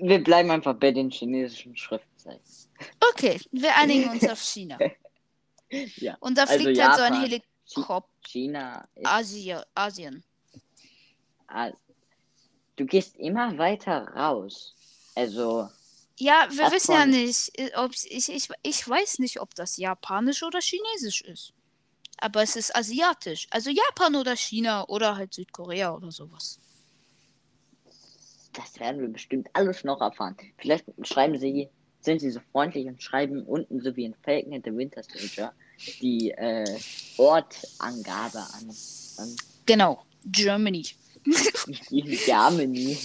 Wir bleiben einfach bei den chinesischen Schriftzeichen. Okay, wir einigen uns auf China. ja. Und da also fliegt Japan, halt so ein Helikopter. China. Ist... Asia, Asien. Du gehst immer weiter raus. Also. Ja, wir wissen ja nicht, äh, ob ich, ich, ich weiß nicht, ob das japanisch oder chinesisch ist. Aber es ist asiatisch. Also Japan oder China oder halt Südkorea oder sowas. Das werden wir bestimmt alles noch erfahren. Vielleicht schreiben sie, sind sie so freundlich und schreiben unten, so wie in Falcon and the Winter Soldier, die äh, Ortangabe an, an. Genau, Germany. Germany.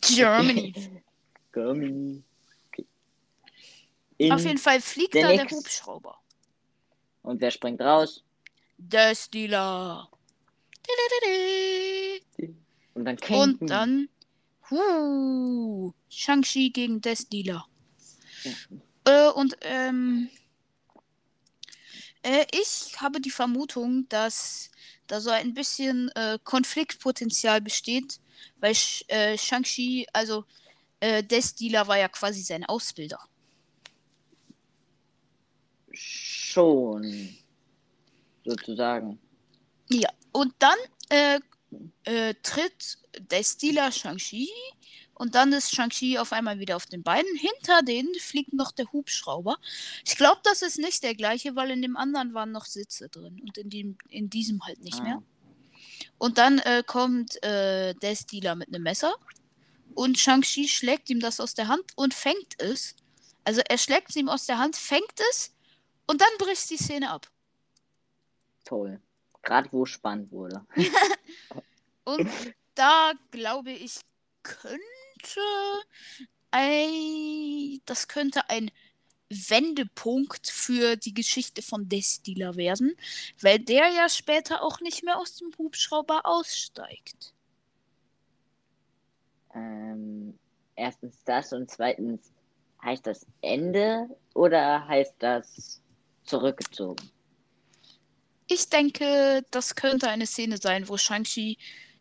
Germany. Germany. Okay. Auf jeden Fall fliegt da der Hubschrauber. Und wer springt raus? Der Stealer. Und dann kämpfen. Und dann huh, Shang-Chi gegen Death Dealer. Ja. Äh, und ähm, äh, ich habe die Vermutung, dass da so ein bisschen äh, Konfliktpotenzial besteht, weil äh, Shang-Chi, also äh, Death Dealer war ja quasi sein Ausbilder. Schon. Sozusagen. Ja, und dann äh, äh, tritt der Stealer Shang-Chi und dann ist Shang-Chi auf einmal wieder auf den Beinen. Hinter denen fliegt noch der Hubschrauber. Ich glaube, das ist nicht der gleiche, weil in dem anderen waren noch Sitze drin und in, dem, in diesem halt nicht ah. mehr. Und dann äh, kommt äh, der Stealer mit einem Messer und Shang-Chi schlägt ihm das aus der Hand und fängt es. Also er schlägt es ihm aus der Hand, fängt es und dann bricht die Szene ab. Toll. Gerade wo spannend wurde. und da glaube ich, könnte ein, das könnte ein Wendepunkt für die Geschichte von Destiller werden, weil der ja später auch nicht mehr aus dem Hubschrauber aussteigt. Ähm, erstens das und zweitens heißt das Ende oder heißt das zurückgezogen? Ich denke, das könnte eine Szene sein, wo Shang-Chi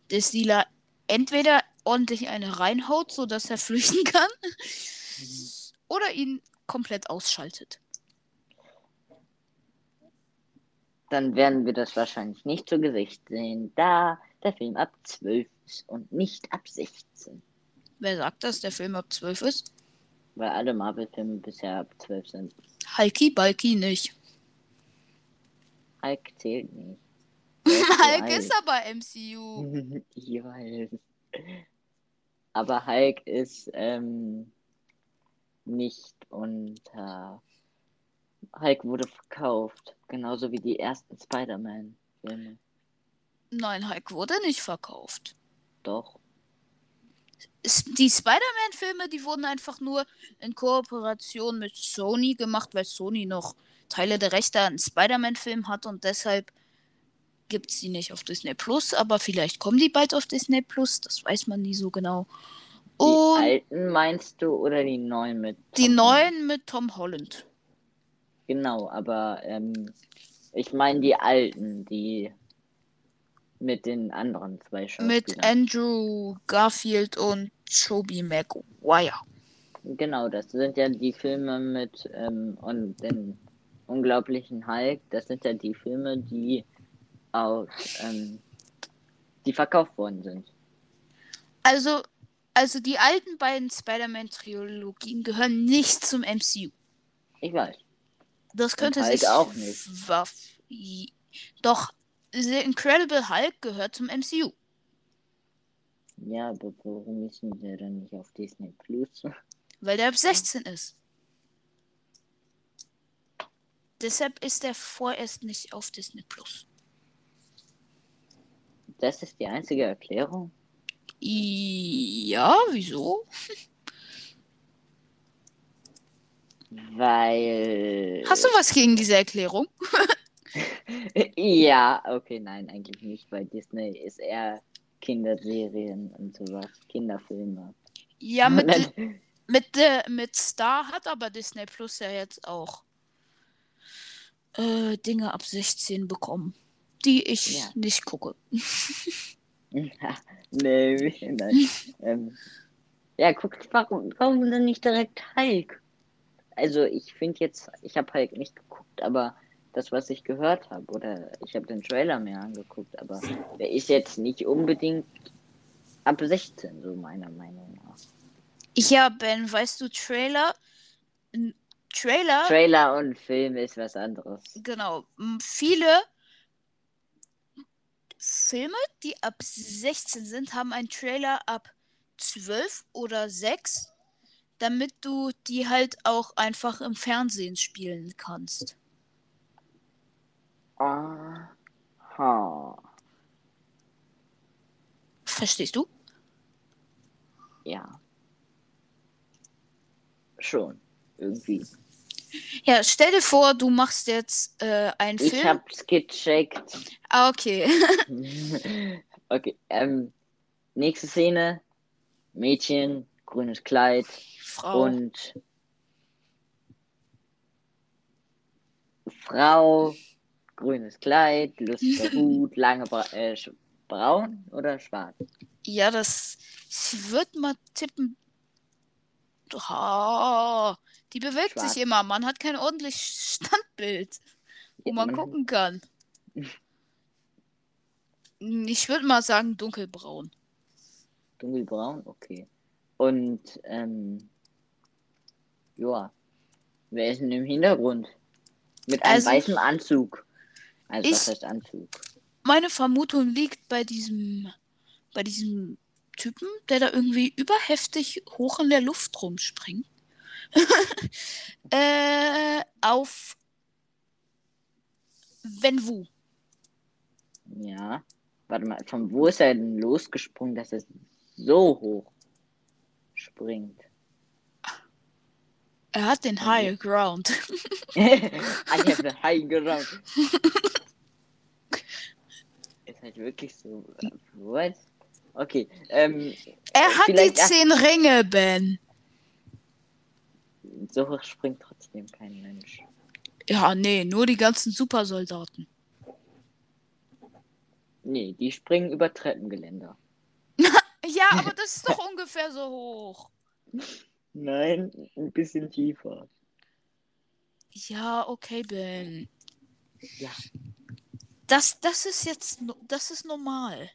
Destiller entweder ordentlich eine reinhaut, sodass er flüchten kann, mhm. oder ihn komplett ausschaltet. Dann werden wir das wahrscheinlich nicht zu Gesicht sehen, da der Film ab 12 ist und nicht ab 16. Wer sagt, dass der Film ab 12 ist? Weil alle Marvel-Filme bisher ab 12 sind. Hulky Balky nicht. Hulk zählt nicht. Hulk ist aber MCU. ich weiß. Aber Hulk ist ähm, nicht unter. Hulk wurde verkauft. Genauso wie die ersten Spider-Man-Filme. Nein, Hulk wurde nicht verkauft. Doch. Die Spider-Man-Filme, die wurden einfach nur in Kooperation mit Sony gemacht, weil Sony noch Teile der Rechte an Spider-Man-Filmen hat und deshalb gibt es die nicht auf Disney Plus, aber vielleicht kommen die bald auf Disney Plus, das weiß man nie so genau. Die und alten meinst du oder die neuen mit? Tom die neuen mit Tom Holland. Genau, aber ähm, ich meine die alten, die mit den anderen zwei Schauspielern. Mit Andrew Garfield und Tobey Maguire. Genau, das sind ja die Filme mit ähm, und den unglaublichen Hulk. Das sind ja die Filme, die auch, ähm, die verkauft worden sind. Also, also die alten beiden Spider-Man-Trilogien gehören nicht zum MCU. Ich weiß. Das könnte sich. auch nicht. Doch, The Incredible Hulk gehört zum MCU. Ja, aber warum müssen wir dann nicht auf Disney Plus? Weil der ab 16 ist. Deshalb ist er vorerst nicht auf Disney Plus. Das ist die einzige Erklärung? Ja, wieso? Weil. Hast du was gegen diese Erklärung? Ja, okay, nein, eigentlich nicht, weil Disney ist eher Kinderserien und sowas, Kinderfilme. Ja, mit, mit, äh, mit Star hat aber Disney Plus ja jetzt auch äh, Dinge ab 16 bekommen, die ich Ja. nicht gucke. nee, wie- nein. ähm, ja, guck, warum, warum denn nicht direkt Hulk? Also, ich finde jetzt, ich habe Hulk nicht geguckt, aber das, was ich gehört habe, oder ich habe den Trailer mir angeguckt, aber der ist jetzt nicht unbedingt ab 16, so meiner Meinung nach. Ja, Ben, weißt du, Trailer. Trailer, Trailer und Film ist was anderes. genau. Viele Filme, die ab 16 sind, haben einen Trailer ab 12 oder 6, damit du die halt auch einfach im Fernsehen spielen kannst. Aha. Verstehst du? Ja. Schon. Irgendwie. Ja, stell dir vor, du machst jetzt äh, einen Ich Film. hab's gecheckt. Ah, okay. okay, ähm, nächste Szene. Mädchen, grünes Kleid Frau. und Frau, grünes Kleid, lustiger Hut, lange Bra äh, braun oder schwarz? Ja, das. Ich würde mal tippen. Oh, die bewegt Schwarz. sich immer. Man hat kein ordentliches Standbild, wo man gucken kann. Ich würde mal sagen dunkelbraun. Dunkelbraun, okay. Und, ähm, ja. Wer ist denn im Hintergrund? Mit einem Also- weißen Anzug. Also, was Ich- heißt Anzug? Meine Vermutung liegt bei diesem, bei diesem Typen, der da irgendwie überheftig hoch in der Luft rumspringt. äh, auf Wenwu. Ja. Warte mal, von wo ist er denn losgesprungen, dass er so hoch springt? Er hat den High Ground. I have the high ground. Ist halt wirklich so. äh, What? Okay, ähm, Er hat die zehn Ringe, Ben. So hoch springt trotzdem kein Mensch. Ja, nee, nur die ganzen Supersoldaten. Nee, die springen über Treppengeländer. Ja, aber das ist doch ungefähr so hoch. Nein, ein bisschen tiefer. Ja, okay, Ben. Ja. Das, das ist jetzt, das ist normal.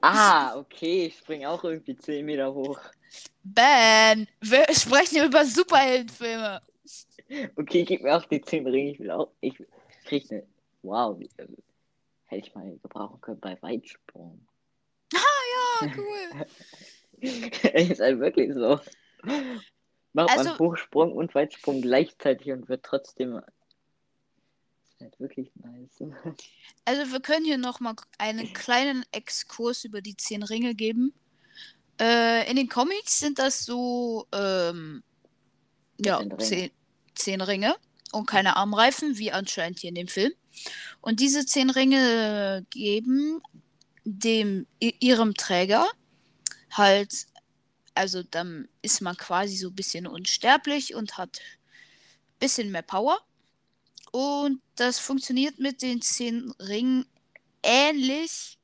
Ah, okay, ich spring auch irgendwie 10 Meter hoch. Ben, wir sprechen über Superheldenfilme. Okay, gib mir auch die 10 Ringe. Ich will auch. Ich krieg eine. Wow, äh, hätte ich mal gebrauchen können bei Weitsprung. Ja, cool. ist halt wirklich so. Macht Also- man Hochsprung und Weitsprung gleichzeitig und wird trotzdem. Ist halt wirklich nice. Also wir können hier nochmal einen kleinen Exkurs über die zehn Ringe geben. Äh, in den Comics sind das so, ähm, ja, Zehn Ringe. zehn, zehn Ringe und keine Armreifen, wie anscheinend hier in dem Film. Und diese zehn Ringe geben dem ihrem Träger halt, also dann ist man quasi so ein bisschen unsterblich und hat ein bisschen mehr Power. Und das funktioniert mit den zehn Ringen ähnlich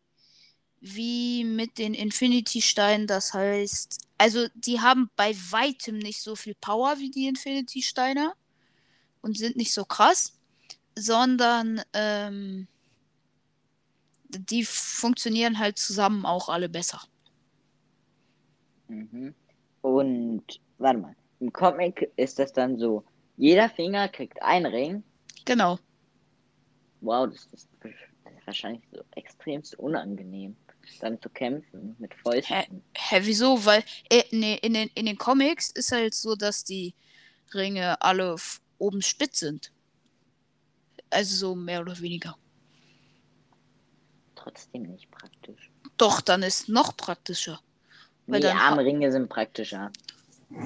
wie mit den Infinity-Steinen. Das heißt, also die haben bei weitem nicht so viel Power wie die Infinity-Steine und sind nicht so krass, sondern ähm, die funktionieren halt zusammen auch alle besser. Mhm. Und warte mal, im Comic ist das dann so, jeder Finger kriegt einen Ring. Genau. Wow, das ist wahrscheinlich so extremst unangenehm, dann zu kämpfen mit Fäusten. Hä, hä wieso? Weil äh, nee, in, den, in den Comics ist halt so, dass die Ringe alle oben spitz sind. Also so mehr oder weniger. Trotzdem nicht praktisch. Doch, dann ist noch praktischer. Weil die Armringe sind praktischer.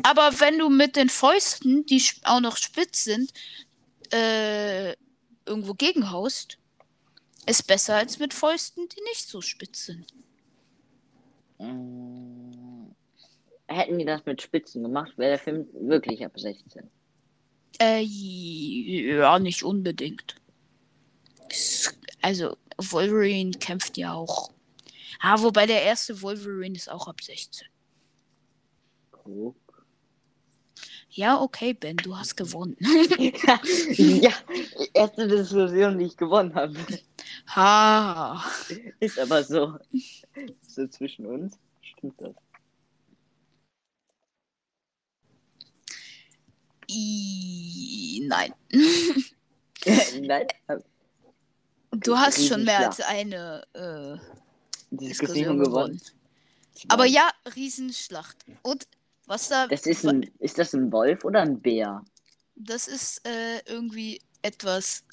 Aber wenn du mit den Fäusten, die auch noch spitz sind, äh, irgendwo gegenhaust, ist besser als mit Fäusten, die nicht so spitz sind. Hm. Hätten die das mit Spitzen gemacht, wäre der Film wirklich ab 16. Äh, ja, nicht unbedingt. Also, Wolverine kämpft ja auch. Ah, wobei der erste Wolverine ist auch ab 16. Guck. Ja, okay, Ben, du hast gewonnen. ja, erste Diskussion, die ich gewonnen habe. Ha. Ist aber so. So zwischen uns. Stimmt das? I nein. nein. Du hast schon mehr als eine äh, Diskussion gewonnen. gewonnen. Aber ja, Riesenschlacht. Und was da. Das ist, ein, ist das ein Wolf oder ein Bär? Das ist äh, irgendwie etwas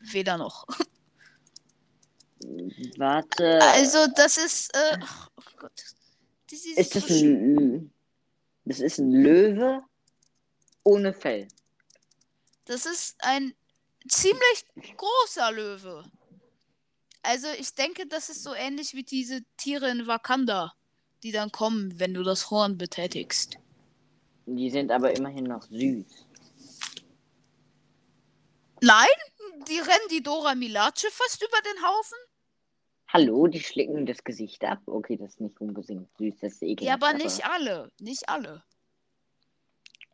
weder noch. Warte. Also, das ist. Äh, oh Gott. Das ist, ist das ein. Das ist ein Löwe ohne Fell. Das ist ein ziemlich großer Löwe. Also, ich denke, das ist so ähnlich wie diese Tiere in Wakanda die dann kommen, wenn du das Horn betätigst. Die sind aber immerhin noch süß. Nein, die rennen die Dora Milace fast über den Haufen. Hallo, die schlicken das Gesicht ab. Okay, das ist nicht unbedingt süß, das ist ekelhaft. Ja, aber, aber nicht alle, nicht alle.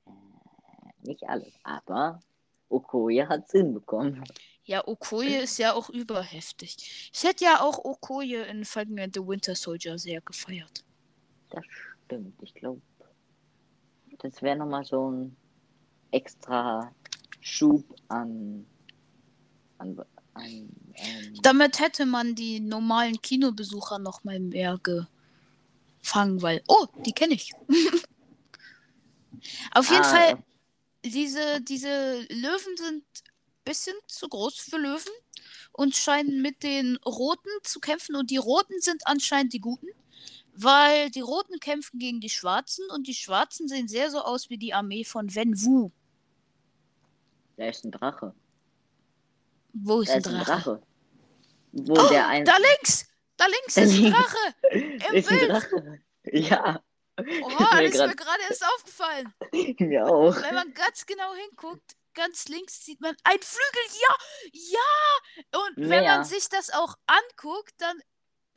Äh, nicht alle, aber Okoye hat Sinn bekommen. Ja, Okoye ist ja auch überheftig. Ich hätte ja auch Okoye in Falcon and the Winter Soldier sehr gefeiert. Das stimmt. Ich glaube, das wäre nochmal so ein extra Schub an. an, an ähm, Damit hätte man die normalen Kinobesucher nochmal mehr gefangen, weil. Oh, die kenne ich. Auf jeden ah, Fall, ja. diese, diese Löwen sind ein bisschen zu groß für Löwen und scheinen mit den Roten zu kämpfen. Und die Roten sind anscheinend die Guten. Weil die Roten kämpfen gegen die Schwarzen und die Schwarzen sehen sehr so aus wie die Armee von Wen Wu. Da ist ein Drache. Wo ist, da ein, ist Drache? ein Drache? Wo oh, der ein... Da links! Da links ist ein Drache! Im ist Bild! Ein Drache. Ja. Oha, das ist mir gerade erst aufgefallen. Mir auch. Wenn man ganz genau hinguckt, ganz links sieht man ein Flügel. Ja, ja. Und wenn man sich das auch anguckt, dann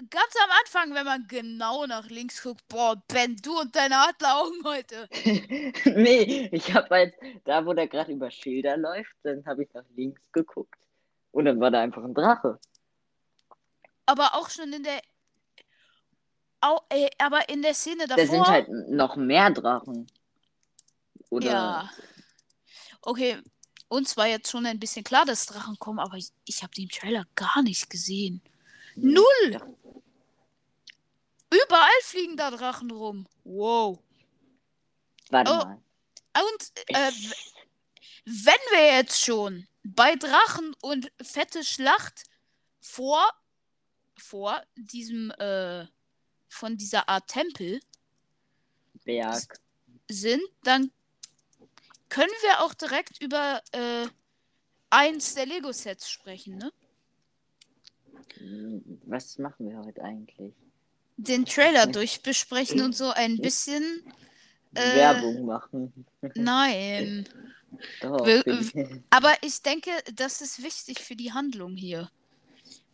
ganz am Anfang, wenn man genau nach links guckt, boah, Ben, du und deine Adleraugen heute. nee, ich habe halt, da wo der gerade über Schilder läuft, dann habe ich nach links geguckt. Und dann war da einfach ein Drache. Aber auch schon in der. Au, äh, aber in der Szene davor. Da sind halt noch mehr Drachen. Oder? Ja. Okay, uns war jetzt schon ein bisschen klar, dass Drachen kommen, aber ich, ich habe den Trailer gar nicht gesehen. Null! Überall fliegen da Drachen rum. Wow. Warte oh. mal. Und äh, wenn wir jetzt schon bei Drachen und fette Schlacht vor vor diesem äh, von dieser Art Tempel Berg sind, dann können wir auch direkt über äh, eins der Lego Sets sprechen, ne? Was machen wir heute eigentlich? Den Trailer durchbesprechen und so ein bisschen. Äh, Werbung machen. Nein. Doch, aber ich denke, das ist wichtig für die Handlung hier.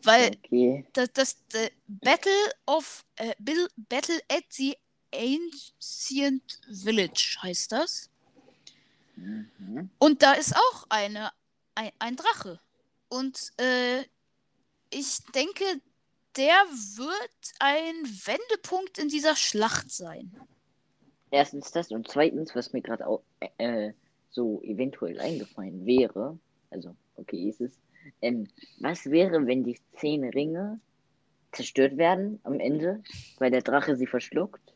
Weil okay. das, das äh, Battle of äh, Battle at the Ancient Village heißt das. Mhm. Und da ist auch eine ein, ein Drache. Und äh, ich denke, der wird ein Wendepunkt in dieser Schlacht sein. erstens das und zweitens, was mir gerade auch äh, so eventuell eingefallen wäre, also okay, ist es, ähm, was wäre, wenn die zehn Ringe zerstört werden am Ende, weil der Drache sie verschluckt?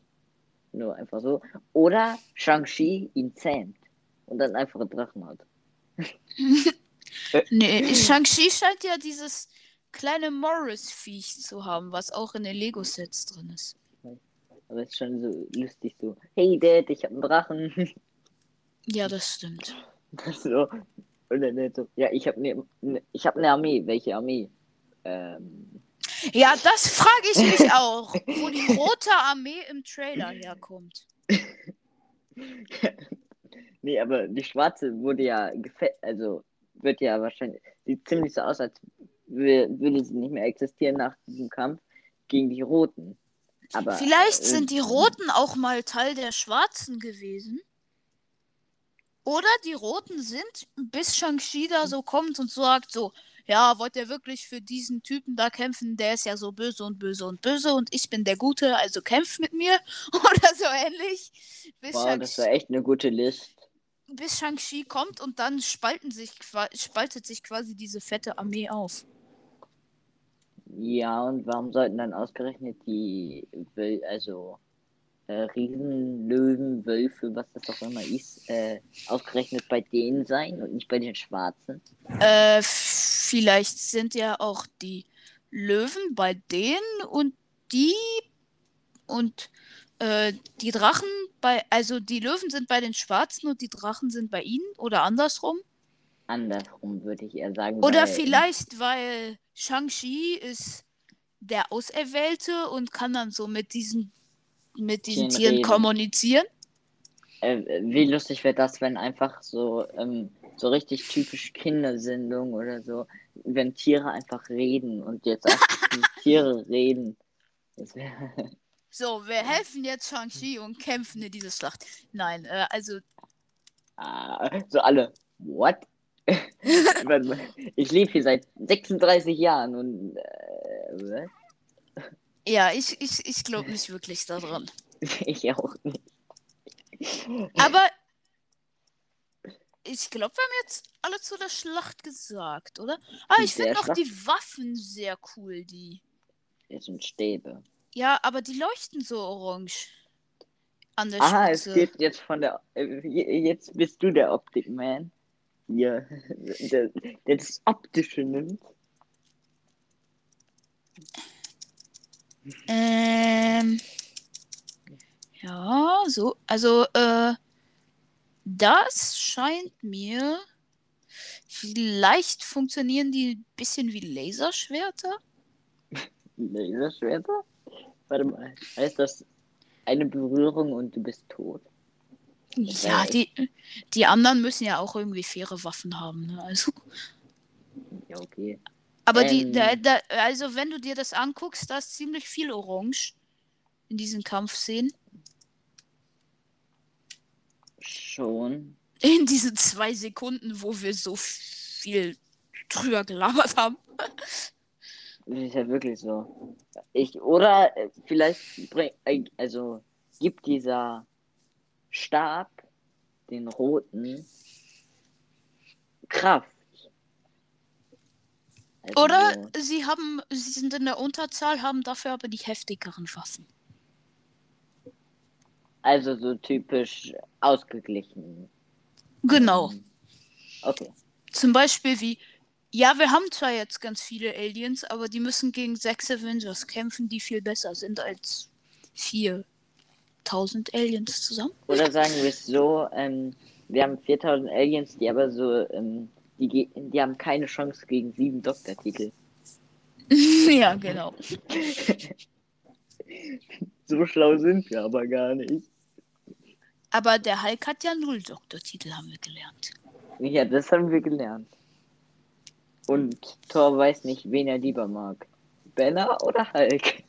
Nur einfach so. Oder Shang-Chi ihn zähmt und dann einfach einen Drachen hat. nee, Shang-Chi scheint ja dieses kleine Morris-Viech zu haben, was auch in den Lego-Sets drin ist. Aber es ist schon so lustig so. Hey Dad, ich hab einen Drachen. Ja, das stimmt. so. Und dann so, ja, ich hab ne, ne, ich hab eine Armee. Welche Armee? Ähm. Ja, das frage ich mich auch, wo die rote Armee im Trailer herkommt. nee, aber die schwarze wurde ja gefällt, also wird ja wahrscheinlich, sieht ziemlich so aus, als würde sie nicht mehr existieren nach diesem Kampf gegen die Roten. Aber, Vielleicht äh, sind die Roten auch mal Teil der Schwarzen gewesen. Oder die Roten sind, bis Shang-Chi da so kommt und sagt so, ja, wollt ihr wirklich für diesen Typen da kämpfen? Der ist ja so böse und böse und böse und ich bin der Gute, also kämpft mit mir. Oder so ähnlich. Bis wow, das war echt eine gute List. Bis Shang-Chi kommt und dann spalten sich, spaltet sich quasi diese fette Armee auf. Ja, und warum sollten dann ausgerechnet die, also äh, Riesenlöwen, Wölfe, was das auch immer ist, äh, ausgerechnet bei denen sein und nicht bei den Schwarzen? Äh, vielleicht sind ja auch die Löwen bei denen und die und äh, die Drachen bei, also die Löwen sind bei den Schwarzen und die Drachen sind bei ihnen oder andersrum? Andersrum würde ich eher sagen. Oder weil, vielleicht, weil Shang-Chi ist der Auserwählte und kann dann so mit diesen mit diesen Tieren reden. kommunizieren. Äh, wie lustig wäre das, wenn einfach so, ähm, so richtig typisch Kindersendung oder so, wenn Tiere einfach reden und jetzt auch die Tiere reden. so, wir helfen jetzt Shang-Chi und kämpfen in diese Schlacht. Nein, äh, also. Ah, so alle. What? ich lebe hier seit 36 Jahren und. Äh, ja, ich, ich, ich glaube nicht wirklich daran. ich auch nicht. Aber ich glaube, wir haben jetzt alle zu der Schlacht gesagt, oder? Ah, ich finde noch die Waffen sehr cool, die. Das sind Stäbe. Ja, aber die leuchten so orange. An der Aha, Spitze. es geht jetzt von der. Äh, jetzt bist du der Optik-Man. Hier. Der, der das Optische nimmt. Ähm. Ja, so. Also, äh. Das scheint mir. Vielleicht funktionieren die ein bisschen wie Laserschwerter. Laserschwerter? Warte mal. Heißt das eine Berührung und du bist tot? Ja, die, die anderen müssen ja auch irgendwie faire Waffen haben. Ne? Also. Ja, okay. Aber ähm, die, da, da, also wenn du dir das anguckst, da ist ziemlich viel Orange in diesen Kampfszenen. Schon. In diesen zwei Sekunden, wo wir so viel drüber gelabert haben. Das ist ja wirklich so. Ich, oder äh, vielleicht bring, äh, also gibt dieser Stab den roten Kraft. Also Oder sie haben, sie sind in der Unterzahl, haben dafür aber die heftigeren Waffen. Also so typisch ausgeglichen. Genau. Ähm, okay. Zum Beispiel wie, ja, wir haben zwar jetzt ganz viele Aliens, aber die müssen gegen sechs Avengers kämpfen, die viel besser sind als 4000 Aliens zusammen. Oder sagen wir es so, ähm, wir haben 4000 Aliens, die aber so ähm, die, die haben keine Chance gegen sieben Doktortitel. ja, genau. so schlau sind wir aber gar nicht. Aber der Hulk hat ja null Doktortitel, haben wir gelernt. Ja, das haben wir gelernt. Und Thor weiß nicht, wen er lieber mag. Banner oder Hulk?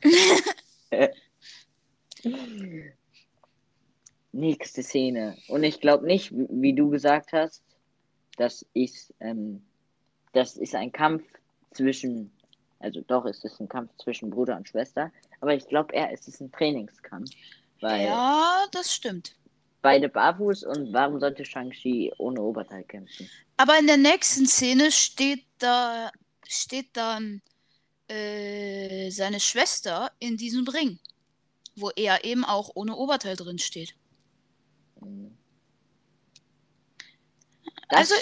Nächste Szene. Und ich glaube nicht, wie du gesagt hast, das ist, ähm, das ist ein Kampf zwischen, also doch ist es ein Kampf zwischen Bruder und Schwester, aber ich glaube eher ist es ein Trainingskampf. Weil ja, das stimmt. beide barfuß und warum sollte Shang-Chi ohne Oberteil kämpfen? Aber in der nächsten Szene steht da steht dann äh, seine Schwester in diesem Ring, wo er eben auch ohne Oberteil drin steht. Das also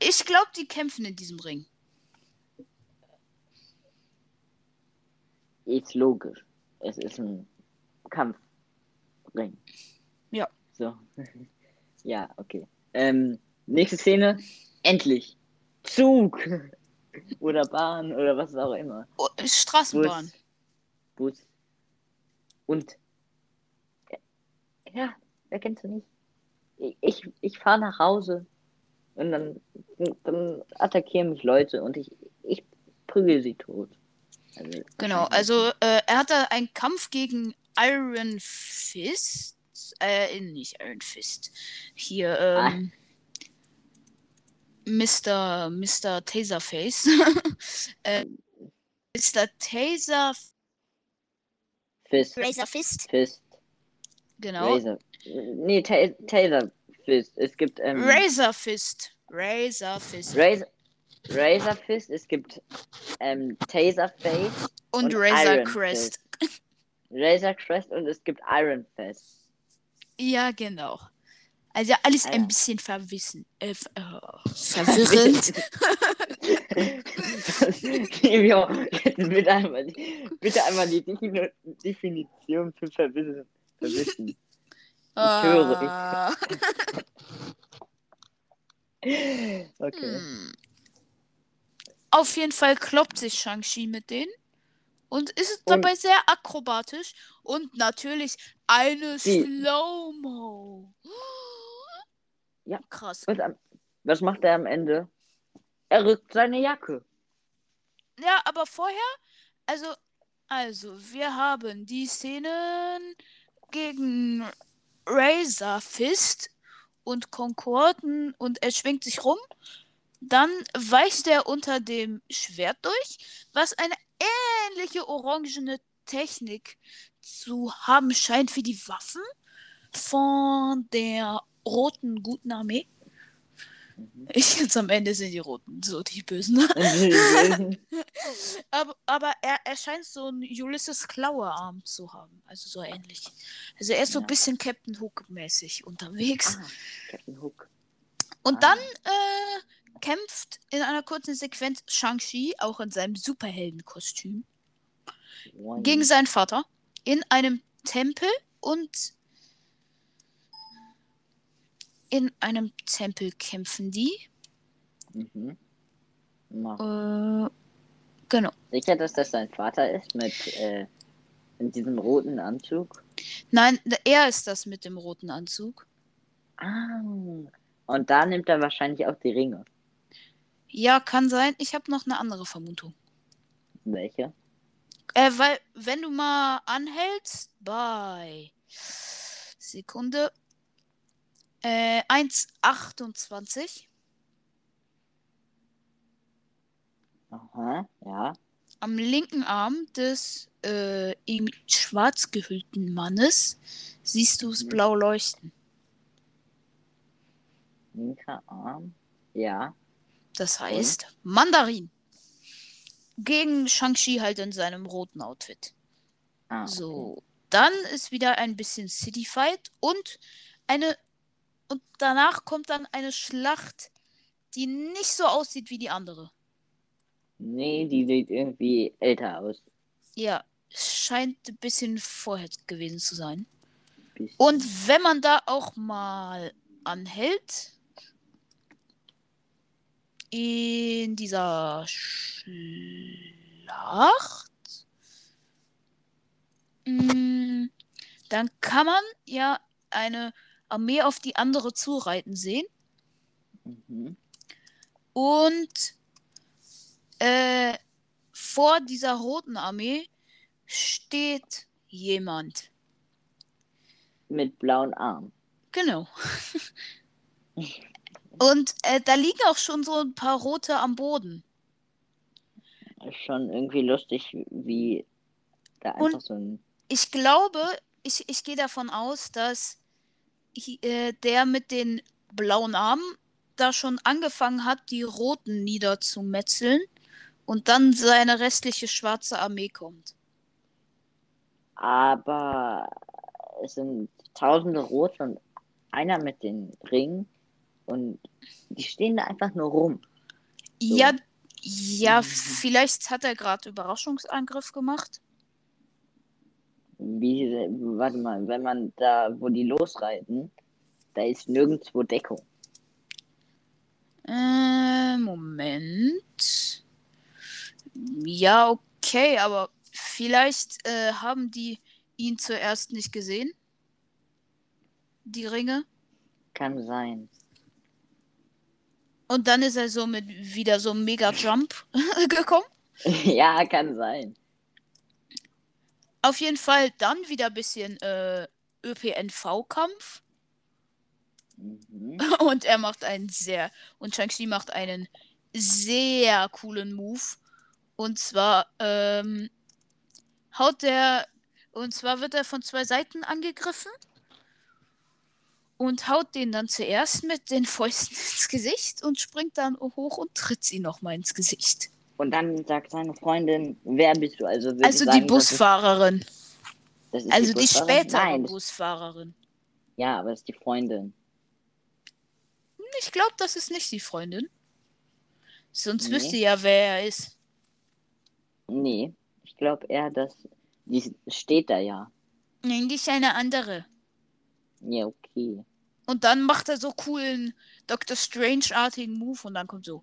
ich glaube, die kämpfen in diesem Ring. Ist logisch. Es ist ein Kampfring. Ja. So. ja, okay. Ähm, nächste Szene. Endlich. Zug. oder Bahn oder was auch immer. Oh, Straßenbahn. Bus. Bus. Und. Ja, wer kennt sie nicht? Ich, ich fahre nach Hause und dann, dann attackieren mich Leute und ich, ich prügel sie tot. Also, genau, also äh, er hatte einen Kampf gegen Iron Fist. Äh, nicht Iron Fist. Hier, ähm, ah. Mr. Mr. Taserface. äh, Mr. Taser Fist. Razor Fist. Fist. Genau. Razor. Nee, Taser Fist. Es gibt. Ähm, Razor Fist. Razor Fist. Razor, Razor Fist. Es gibt ähm, Taser Face. Und, und Razor Iron Crest. Fist. Razor Crest und es gibt Iron Fist. Ja, genau. Also alles ah, ein bisschen verwissen. Äh, äh, verwirrend. bitte, einmal, bitte einmal die Definition für verwissen. verwissen. Ich höre. Ah. okay. Hm. Auf jeden Fall kloppt sich Shang-Chi mit denen und ist und dabei sehr akrobatisch und natürlich eine Slow-Mo. Ja, krass. Und am, was macht er am Ende? Er rückt seine Jacke. Ja, aber vorher, also, also, wir haben die Szenen gegen Razor Fist und Concorden und er schwingt sich rum. Dann weicht er unter dem Schwert durch, was eine ähnliche orangene Technik zu haben scheint wie die Waffen von der roten guten Armee. Ich jetzt am Ende sind die Roten so die Bösen. aber aber er, er scheint so einen Ulysses Klauerarm zu haben. Also so ähnlich. Also er ist so ein bisschen Captain Hook-mäßig unterwegs. Ah, Captain Hook. Und ah. dann äh, kämpft in einer kurzen Sequenz Shang-Chi auch in seinem Superheldenkostüm wow. gegen seinen Vater in einem Tempel und in einem Tempel kämpfen die. Mhm. Äh, genau. Sicher, dass das sein Vater ist mit äh, in diesem roten Anzug? Nein, er ist das mit dem roten Anzug. Ah. Und da nimmt er wahrscheinlich auch die Ringe. Ja, kann sein. Ich habe noch eine andere Vermutung. Welche? Äh, weil, wenn du mal anhältst bei Sekunde äh, 1,28. Aha, ja. Am linken Arm des äh, im schwarz gehüllten Mannes siehst du es mhm. blau leuchten. Linker Arm, ja. Das heißt Und? Mandarin. Gegen Shang-Chi halt in seinem roten Outfit. Ah, okay. So, dann ist wieder ein bisschen City Fight und eine und danach kommt dann eine Schlacht, die nicht so aussieht wie die andere. Nee, die sieht irgendwie älter aus. Ja, scheint ein bisschen vorher gewesen zu sein. Bisschen. Und wenn man da auch mal anhält, in dieser Schlacht, mm, dann kann man ja eine Armee auf die andere zureiten sehen. Mhm. Und äh, vor dieser roten Armee steht jemand. Mit blauen Armen. Genau. Und äh, da liegen auch schon so ein paar rote am Boden. Schon irgendwie lustig, wie da einfach Und so ein. Ich glaube, ich, ich gehe davon aus, dass äh, der mit den blauen Armen da schon angefangen hat, die Roten niederzumetzeln und dann seine restliche schwarze Armee kommt. Aber es sind tausende Rote und einer mit den Ringen und die stehen da einfach nur rum. So. Ja, ja, vielleicht hat er gerade Überraschungsangriff gemacht. Wie, warte mal, wenn man da, wo die losreiten, da ist nirgendwo Deckung. Äh, Moment. Ja, okay, aber vielleicht äh, haben die ihn zuerst nicht gesehen. Die Ringe. Kann sein. Und dann ist er so mit wieder so Mega Jump gekommen. Ja, kann sein. Auf jeden Fall dann wieder ein bisschen äh, ÖPNV-Kampf. Mhm. Und er macht einen sehr. Und Shang-Chi macht einen sehr coolen Move. Und zwar ähm, haut der. Und zwar wird er von zwei Seiten angegriffen und haut den dann zuerst mit den Fäusten ins Gesicht und springt dann hoch und tritt sie nochmal ins Gesicht. Und dann sagt seine Freundin, wer bist du? Also, also sagen, die Busfahrerin. Das ist, das ist also die, die spätere Nein, Busfahrerin. Ja, aber das ist die Freundin. Ich glaube, das ist nicht die Freundin. Sonst nee. wüsste ja, wer er ist. Nee, ich glaube eher, dass. Die steht da ja. Nein, die ist eine andere. Ja, okay. Und dann macht er so coolen Dr. Strange-artigen Move und dann kommt so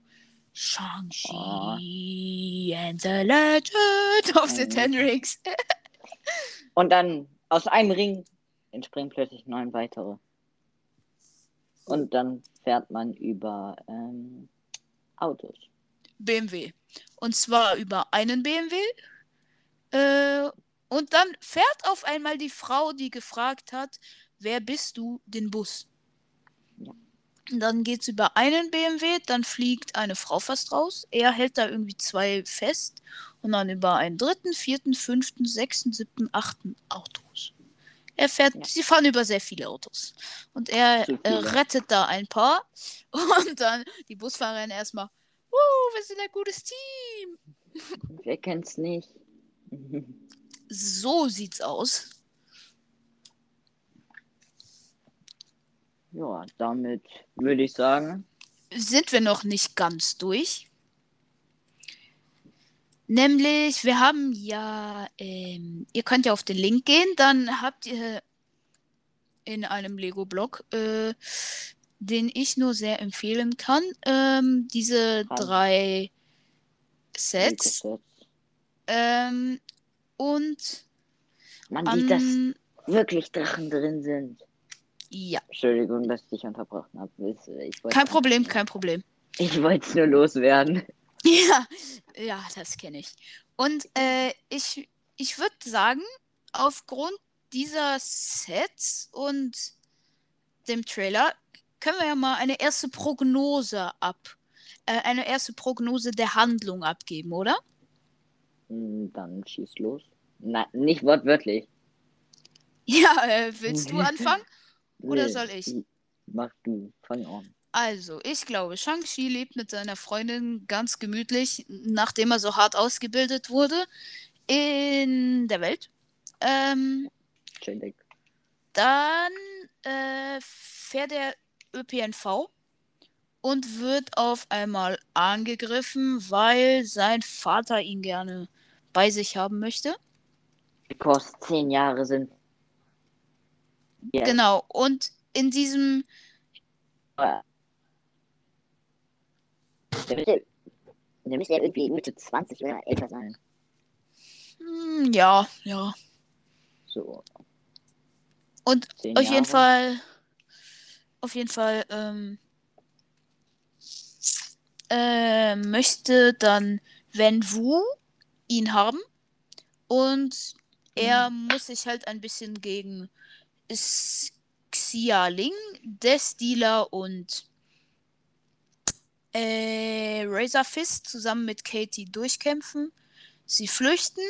Shang-Chi oh. and the Legend of the Ten Rings. und dann aus einem Ring entspringen plötzlich neun weitere. Und dann fährt man über ähm, Autos. BMW. Und zwar über einen BMW. Äh, und dann fährt auf einmal die Frau, die gefragt hat, wer bist du, den Bus. Ja. Dann geht es über einen BMW, dann fliegt eine Frau fast raus. Er hält da irgendwie zwei fest und dann über einen dritten, vierten, fünften, sechsten, siebten, achten Autos. Er fährt, ja. sie fahren über sehr viele Autos. Und er äh, rettet da ein paar. Und dann die Busfahrerin erstmal, uh, wir sind ein gutes Team. Wer kennt's nicht? so sieht's aus. Ja, damit würde ich sagen. Sind wir noch nicht ganz durch. Nämlich, wir haben ja, ähm, ihr könnt ja auf den Link gehen, dann habt ihr in einem Lego-Blog, äh, den ich nur sehr empfehlen kann, ähm, diese Hallo. drei Sets. Ähm, und man sieht, dass wirklich Drachen drin sind. Ja. Entschuldigung, dass ich dich unterbrochen habe. kein Problem, kein Problem. Ich wollte es nur loswerden. Ja, ja, das kenne ich. Und äh, ich, ich würde sagen, aufgrund dieser Sets und dem Trailer können wir ja mal eine erste Prognose ab, äh, eine erste Prognose der Handlung abgeben, oder? Hm, dann schieß los. Nein, nicht wortwörtlich. Ja, äh, willst du anfangen? Oder soll ich? Mach du, fang an. Also, ich glaube, Shang-Chi lebt mit seiner Freundin ganz gemütlich, nachdem er so hart ausgebildet wurde, in der Welt. Ähm, Chillig. Dann äh, fährt der ÖPNV und wird auf einmal angegriffen, weil sein Vater ihn gerne bei sich haben möchte. Because zehn Jahre sind Yeah. Genau. Und in diesem. Der müsste, der müsste ja irgendwie Mitte 20 oder älter sein. Hm, ja, ja. So. Und auf jeden Fall. Auf jeden Fall. Ähm, äh, möchte dann Wen Wu ihn haben. Und er hm. muss sich halt ein bisschen gegen Xia Ling, Death und äh, Razor Fist zusammen mit Katie durchkämpfen. Sie flüchten,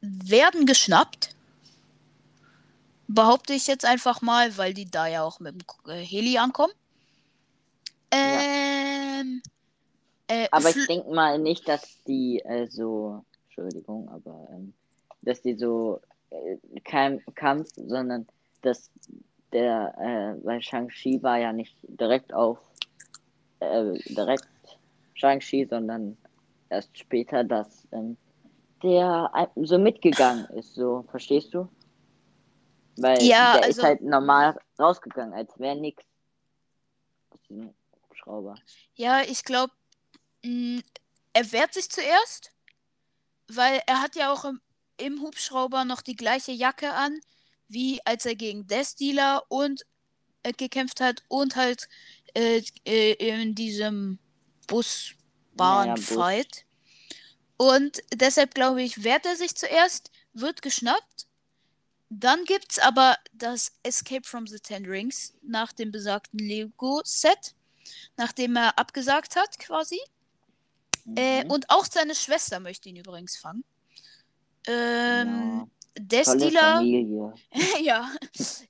werden geschnappt Behaupte ich jetzt einfach mal, weil die da ja auch mit dem äh, Heli ankommen. Ähm, ja. äh, aber ich denke mal nicht, dass die äh, so, Entschuldigung, aber ähm, dass die so äh, kein Kampf, sondern dass der, äh, weil Shang-Chi war ja nicht direkt auf, äh, direkt Shang-Chi, sondern erst später, dass ähm, der so mitgegangen ist, so, verstehst du? Weil ja, der also, ist halt normal rausgegangen, als wäre nichts aus diesem Hubschrauber. Ja, ich glaube, mm, er wehrt sich zuerst, weil er hat ja auch im, im Hubschrauber noch die gleiche Jacke an, wie als er gegen Death Dealer und äh, gekämpft hat und halt äh, äh, in diesem Bus-Bahn-Fight. Naja, Bus. Und deshalb glaube ich, wehrt er sich zuerst, wird geschnappt. Dann gibt es aber das Escape from the Ten Rings nach dem besagten Lego-Set, nachdem er abgesagt hat, quasi. Äh, mhm. Äh, und auch seine Schwester möchte ihn übrigens fangen. Ähm, ja. Destiller. ja.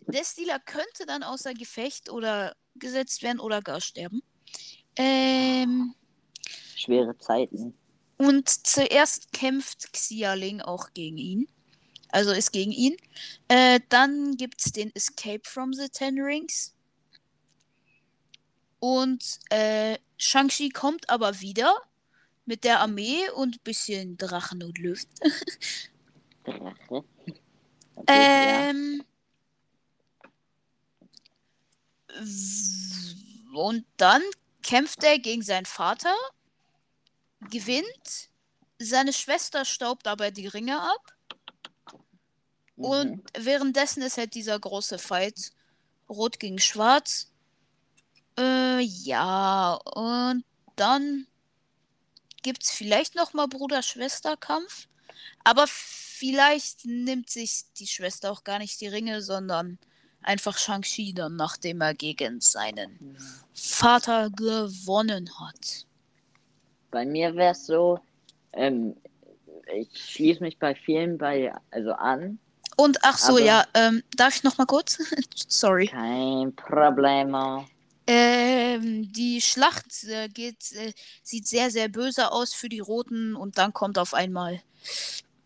Destiller könnte dann außer Gefecht oder gesetzt werden oder gar sterben. Ähm, Schwere Zeiten. Und zuerst kämpft Xialing auch gegen ihn. Also ist gegen ihn. Äh, dann gibt es den Escape from the Ten Rings. Und äh, Shang-Chi kommt aber wieder mit der Armee und bisschen Drachen und Löwen. Drache. Okay, ähm. Ja. Und dann kämpft er gegen seinen Vater, gewinnt. Seine Schwester staubt aber die Ringe ab. Mhm. Und währenddessen ist halt dieser große Fight. Rot gegen Schwarz. Äh, ja, und dann gibt es vielleicht noch mal Bruder-Schwester-Kampf. Aber vielleicht nimmt sich die Schwester auch gar nicht die Ringe, sondern einfach Shang-Chi dann, nachdem er gegen seinen Vater gewonnen hat. Bei mir wäre es so, ähm, ich schließe mich bei vielen bei, also an. Und ach so, ja, ähm, darf ich noch mal kurz? Sorry. Kein Problem. Ähm, die Schlacht äh, geht, äh, sieht sehr, sehr böse aus für die Roten und dann kommt auf einmal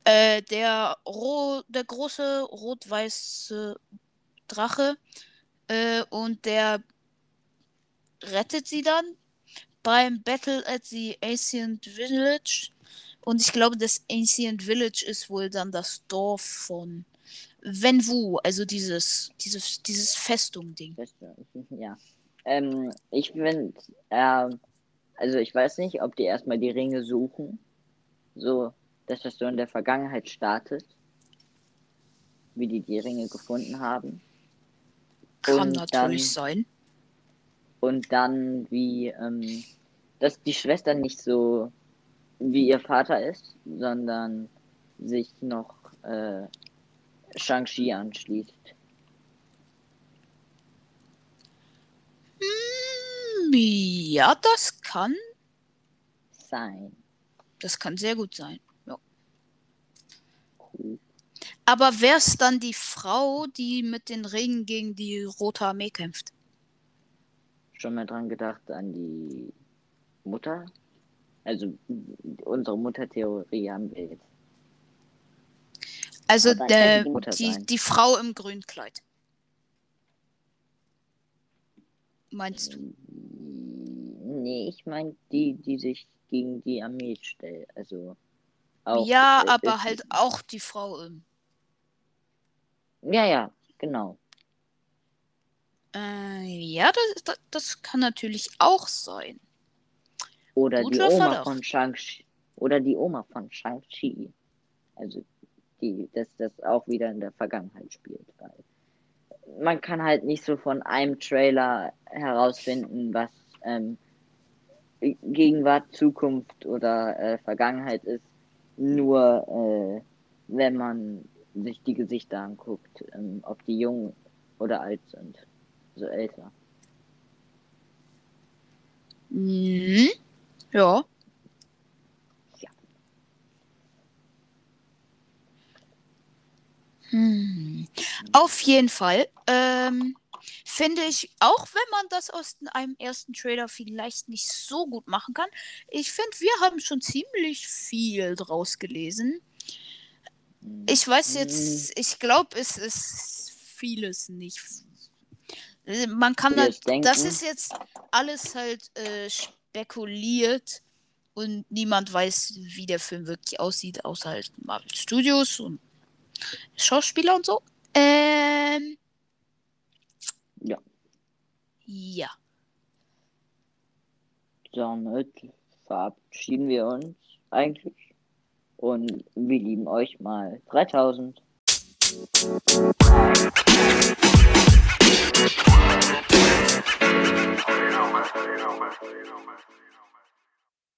äh, der, Ro der große rot-weiße Drache äh, und der rettet sie dann beim Battle at the Ancient Village. Und ich glaube, das Ancient Village ist wohl dann das Dorf von Wenwu, also dieses, dieses, dieses Festung-Ding. Ja. Ähm, ich finde, äh, also ich weiß nicht, ob die erstmal die Ringe suchen. So, dass das so in der Vergangenheit startet, wie die die Ringe gefunden haben. Kann und natürlich dann, sein. Und dann wie, ähm, dass die Schwester nicht so wie ihr Vater ist, sondern sich noch äh, Shang-Chi anschließt. Hm, ja, das kann sein. Das kann sehr gut sein. Aber wer ist dann die Frau, die mit den Ringen gegen die Rote Armee kämpft? Schon mal dran gedacht an die Mutter? Also unsere Muttertheorie haben wir jetzt. Also der, die, die, die, Frau im grünen Kleid. Meinst du? Nee, ich meine die, die sich gegen die Armee stellt. Also auch, ja, aber halt auch die Frau im. Ja, ja, genau. Äh, ja, das, das, das, kann natürlich auch sein. Oder Guter die Oma von Shang-Chi. Oder die Oma von Shang-Chi. Also, die, dass das auch wieder in der Vergangenheit spielt. Weil man kann halt nicht so von einem Trailer herausfinden, was ähm, Gegenwart, Zukunft oder äh, Vergangenheit ist. Nur äh, wenn man sich die Gesichter anguckt, ähm, ob die jung oder alt sind. So älter. Mhm. Ja. Hm. Auf jeden Fall. Ähm, finde ich, auch wenn man das aus einem ersten Trailer vielleicht nicht so gut machen kann, ich finde, wir haben schon ziemlich viel draus gelesen. Ich weiß jetzt, hm. ich glaube, es ist vieles nicht. Man kann das, das ist jetzt alles halt äh, spekuliert und niemand weiß, wie der Film wirklich aussieht, außer halt Marvel Studios und Schauspieler und so. Ähm, ja. Ja. Damit verabschieden wir uns eigentlich. Und wir lieben euch mal 3000. You know, man. You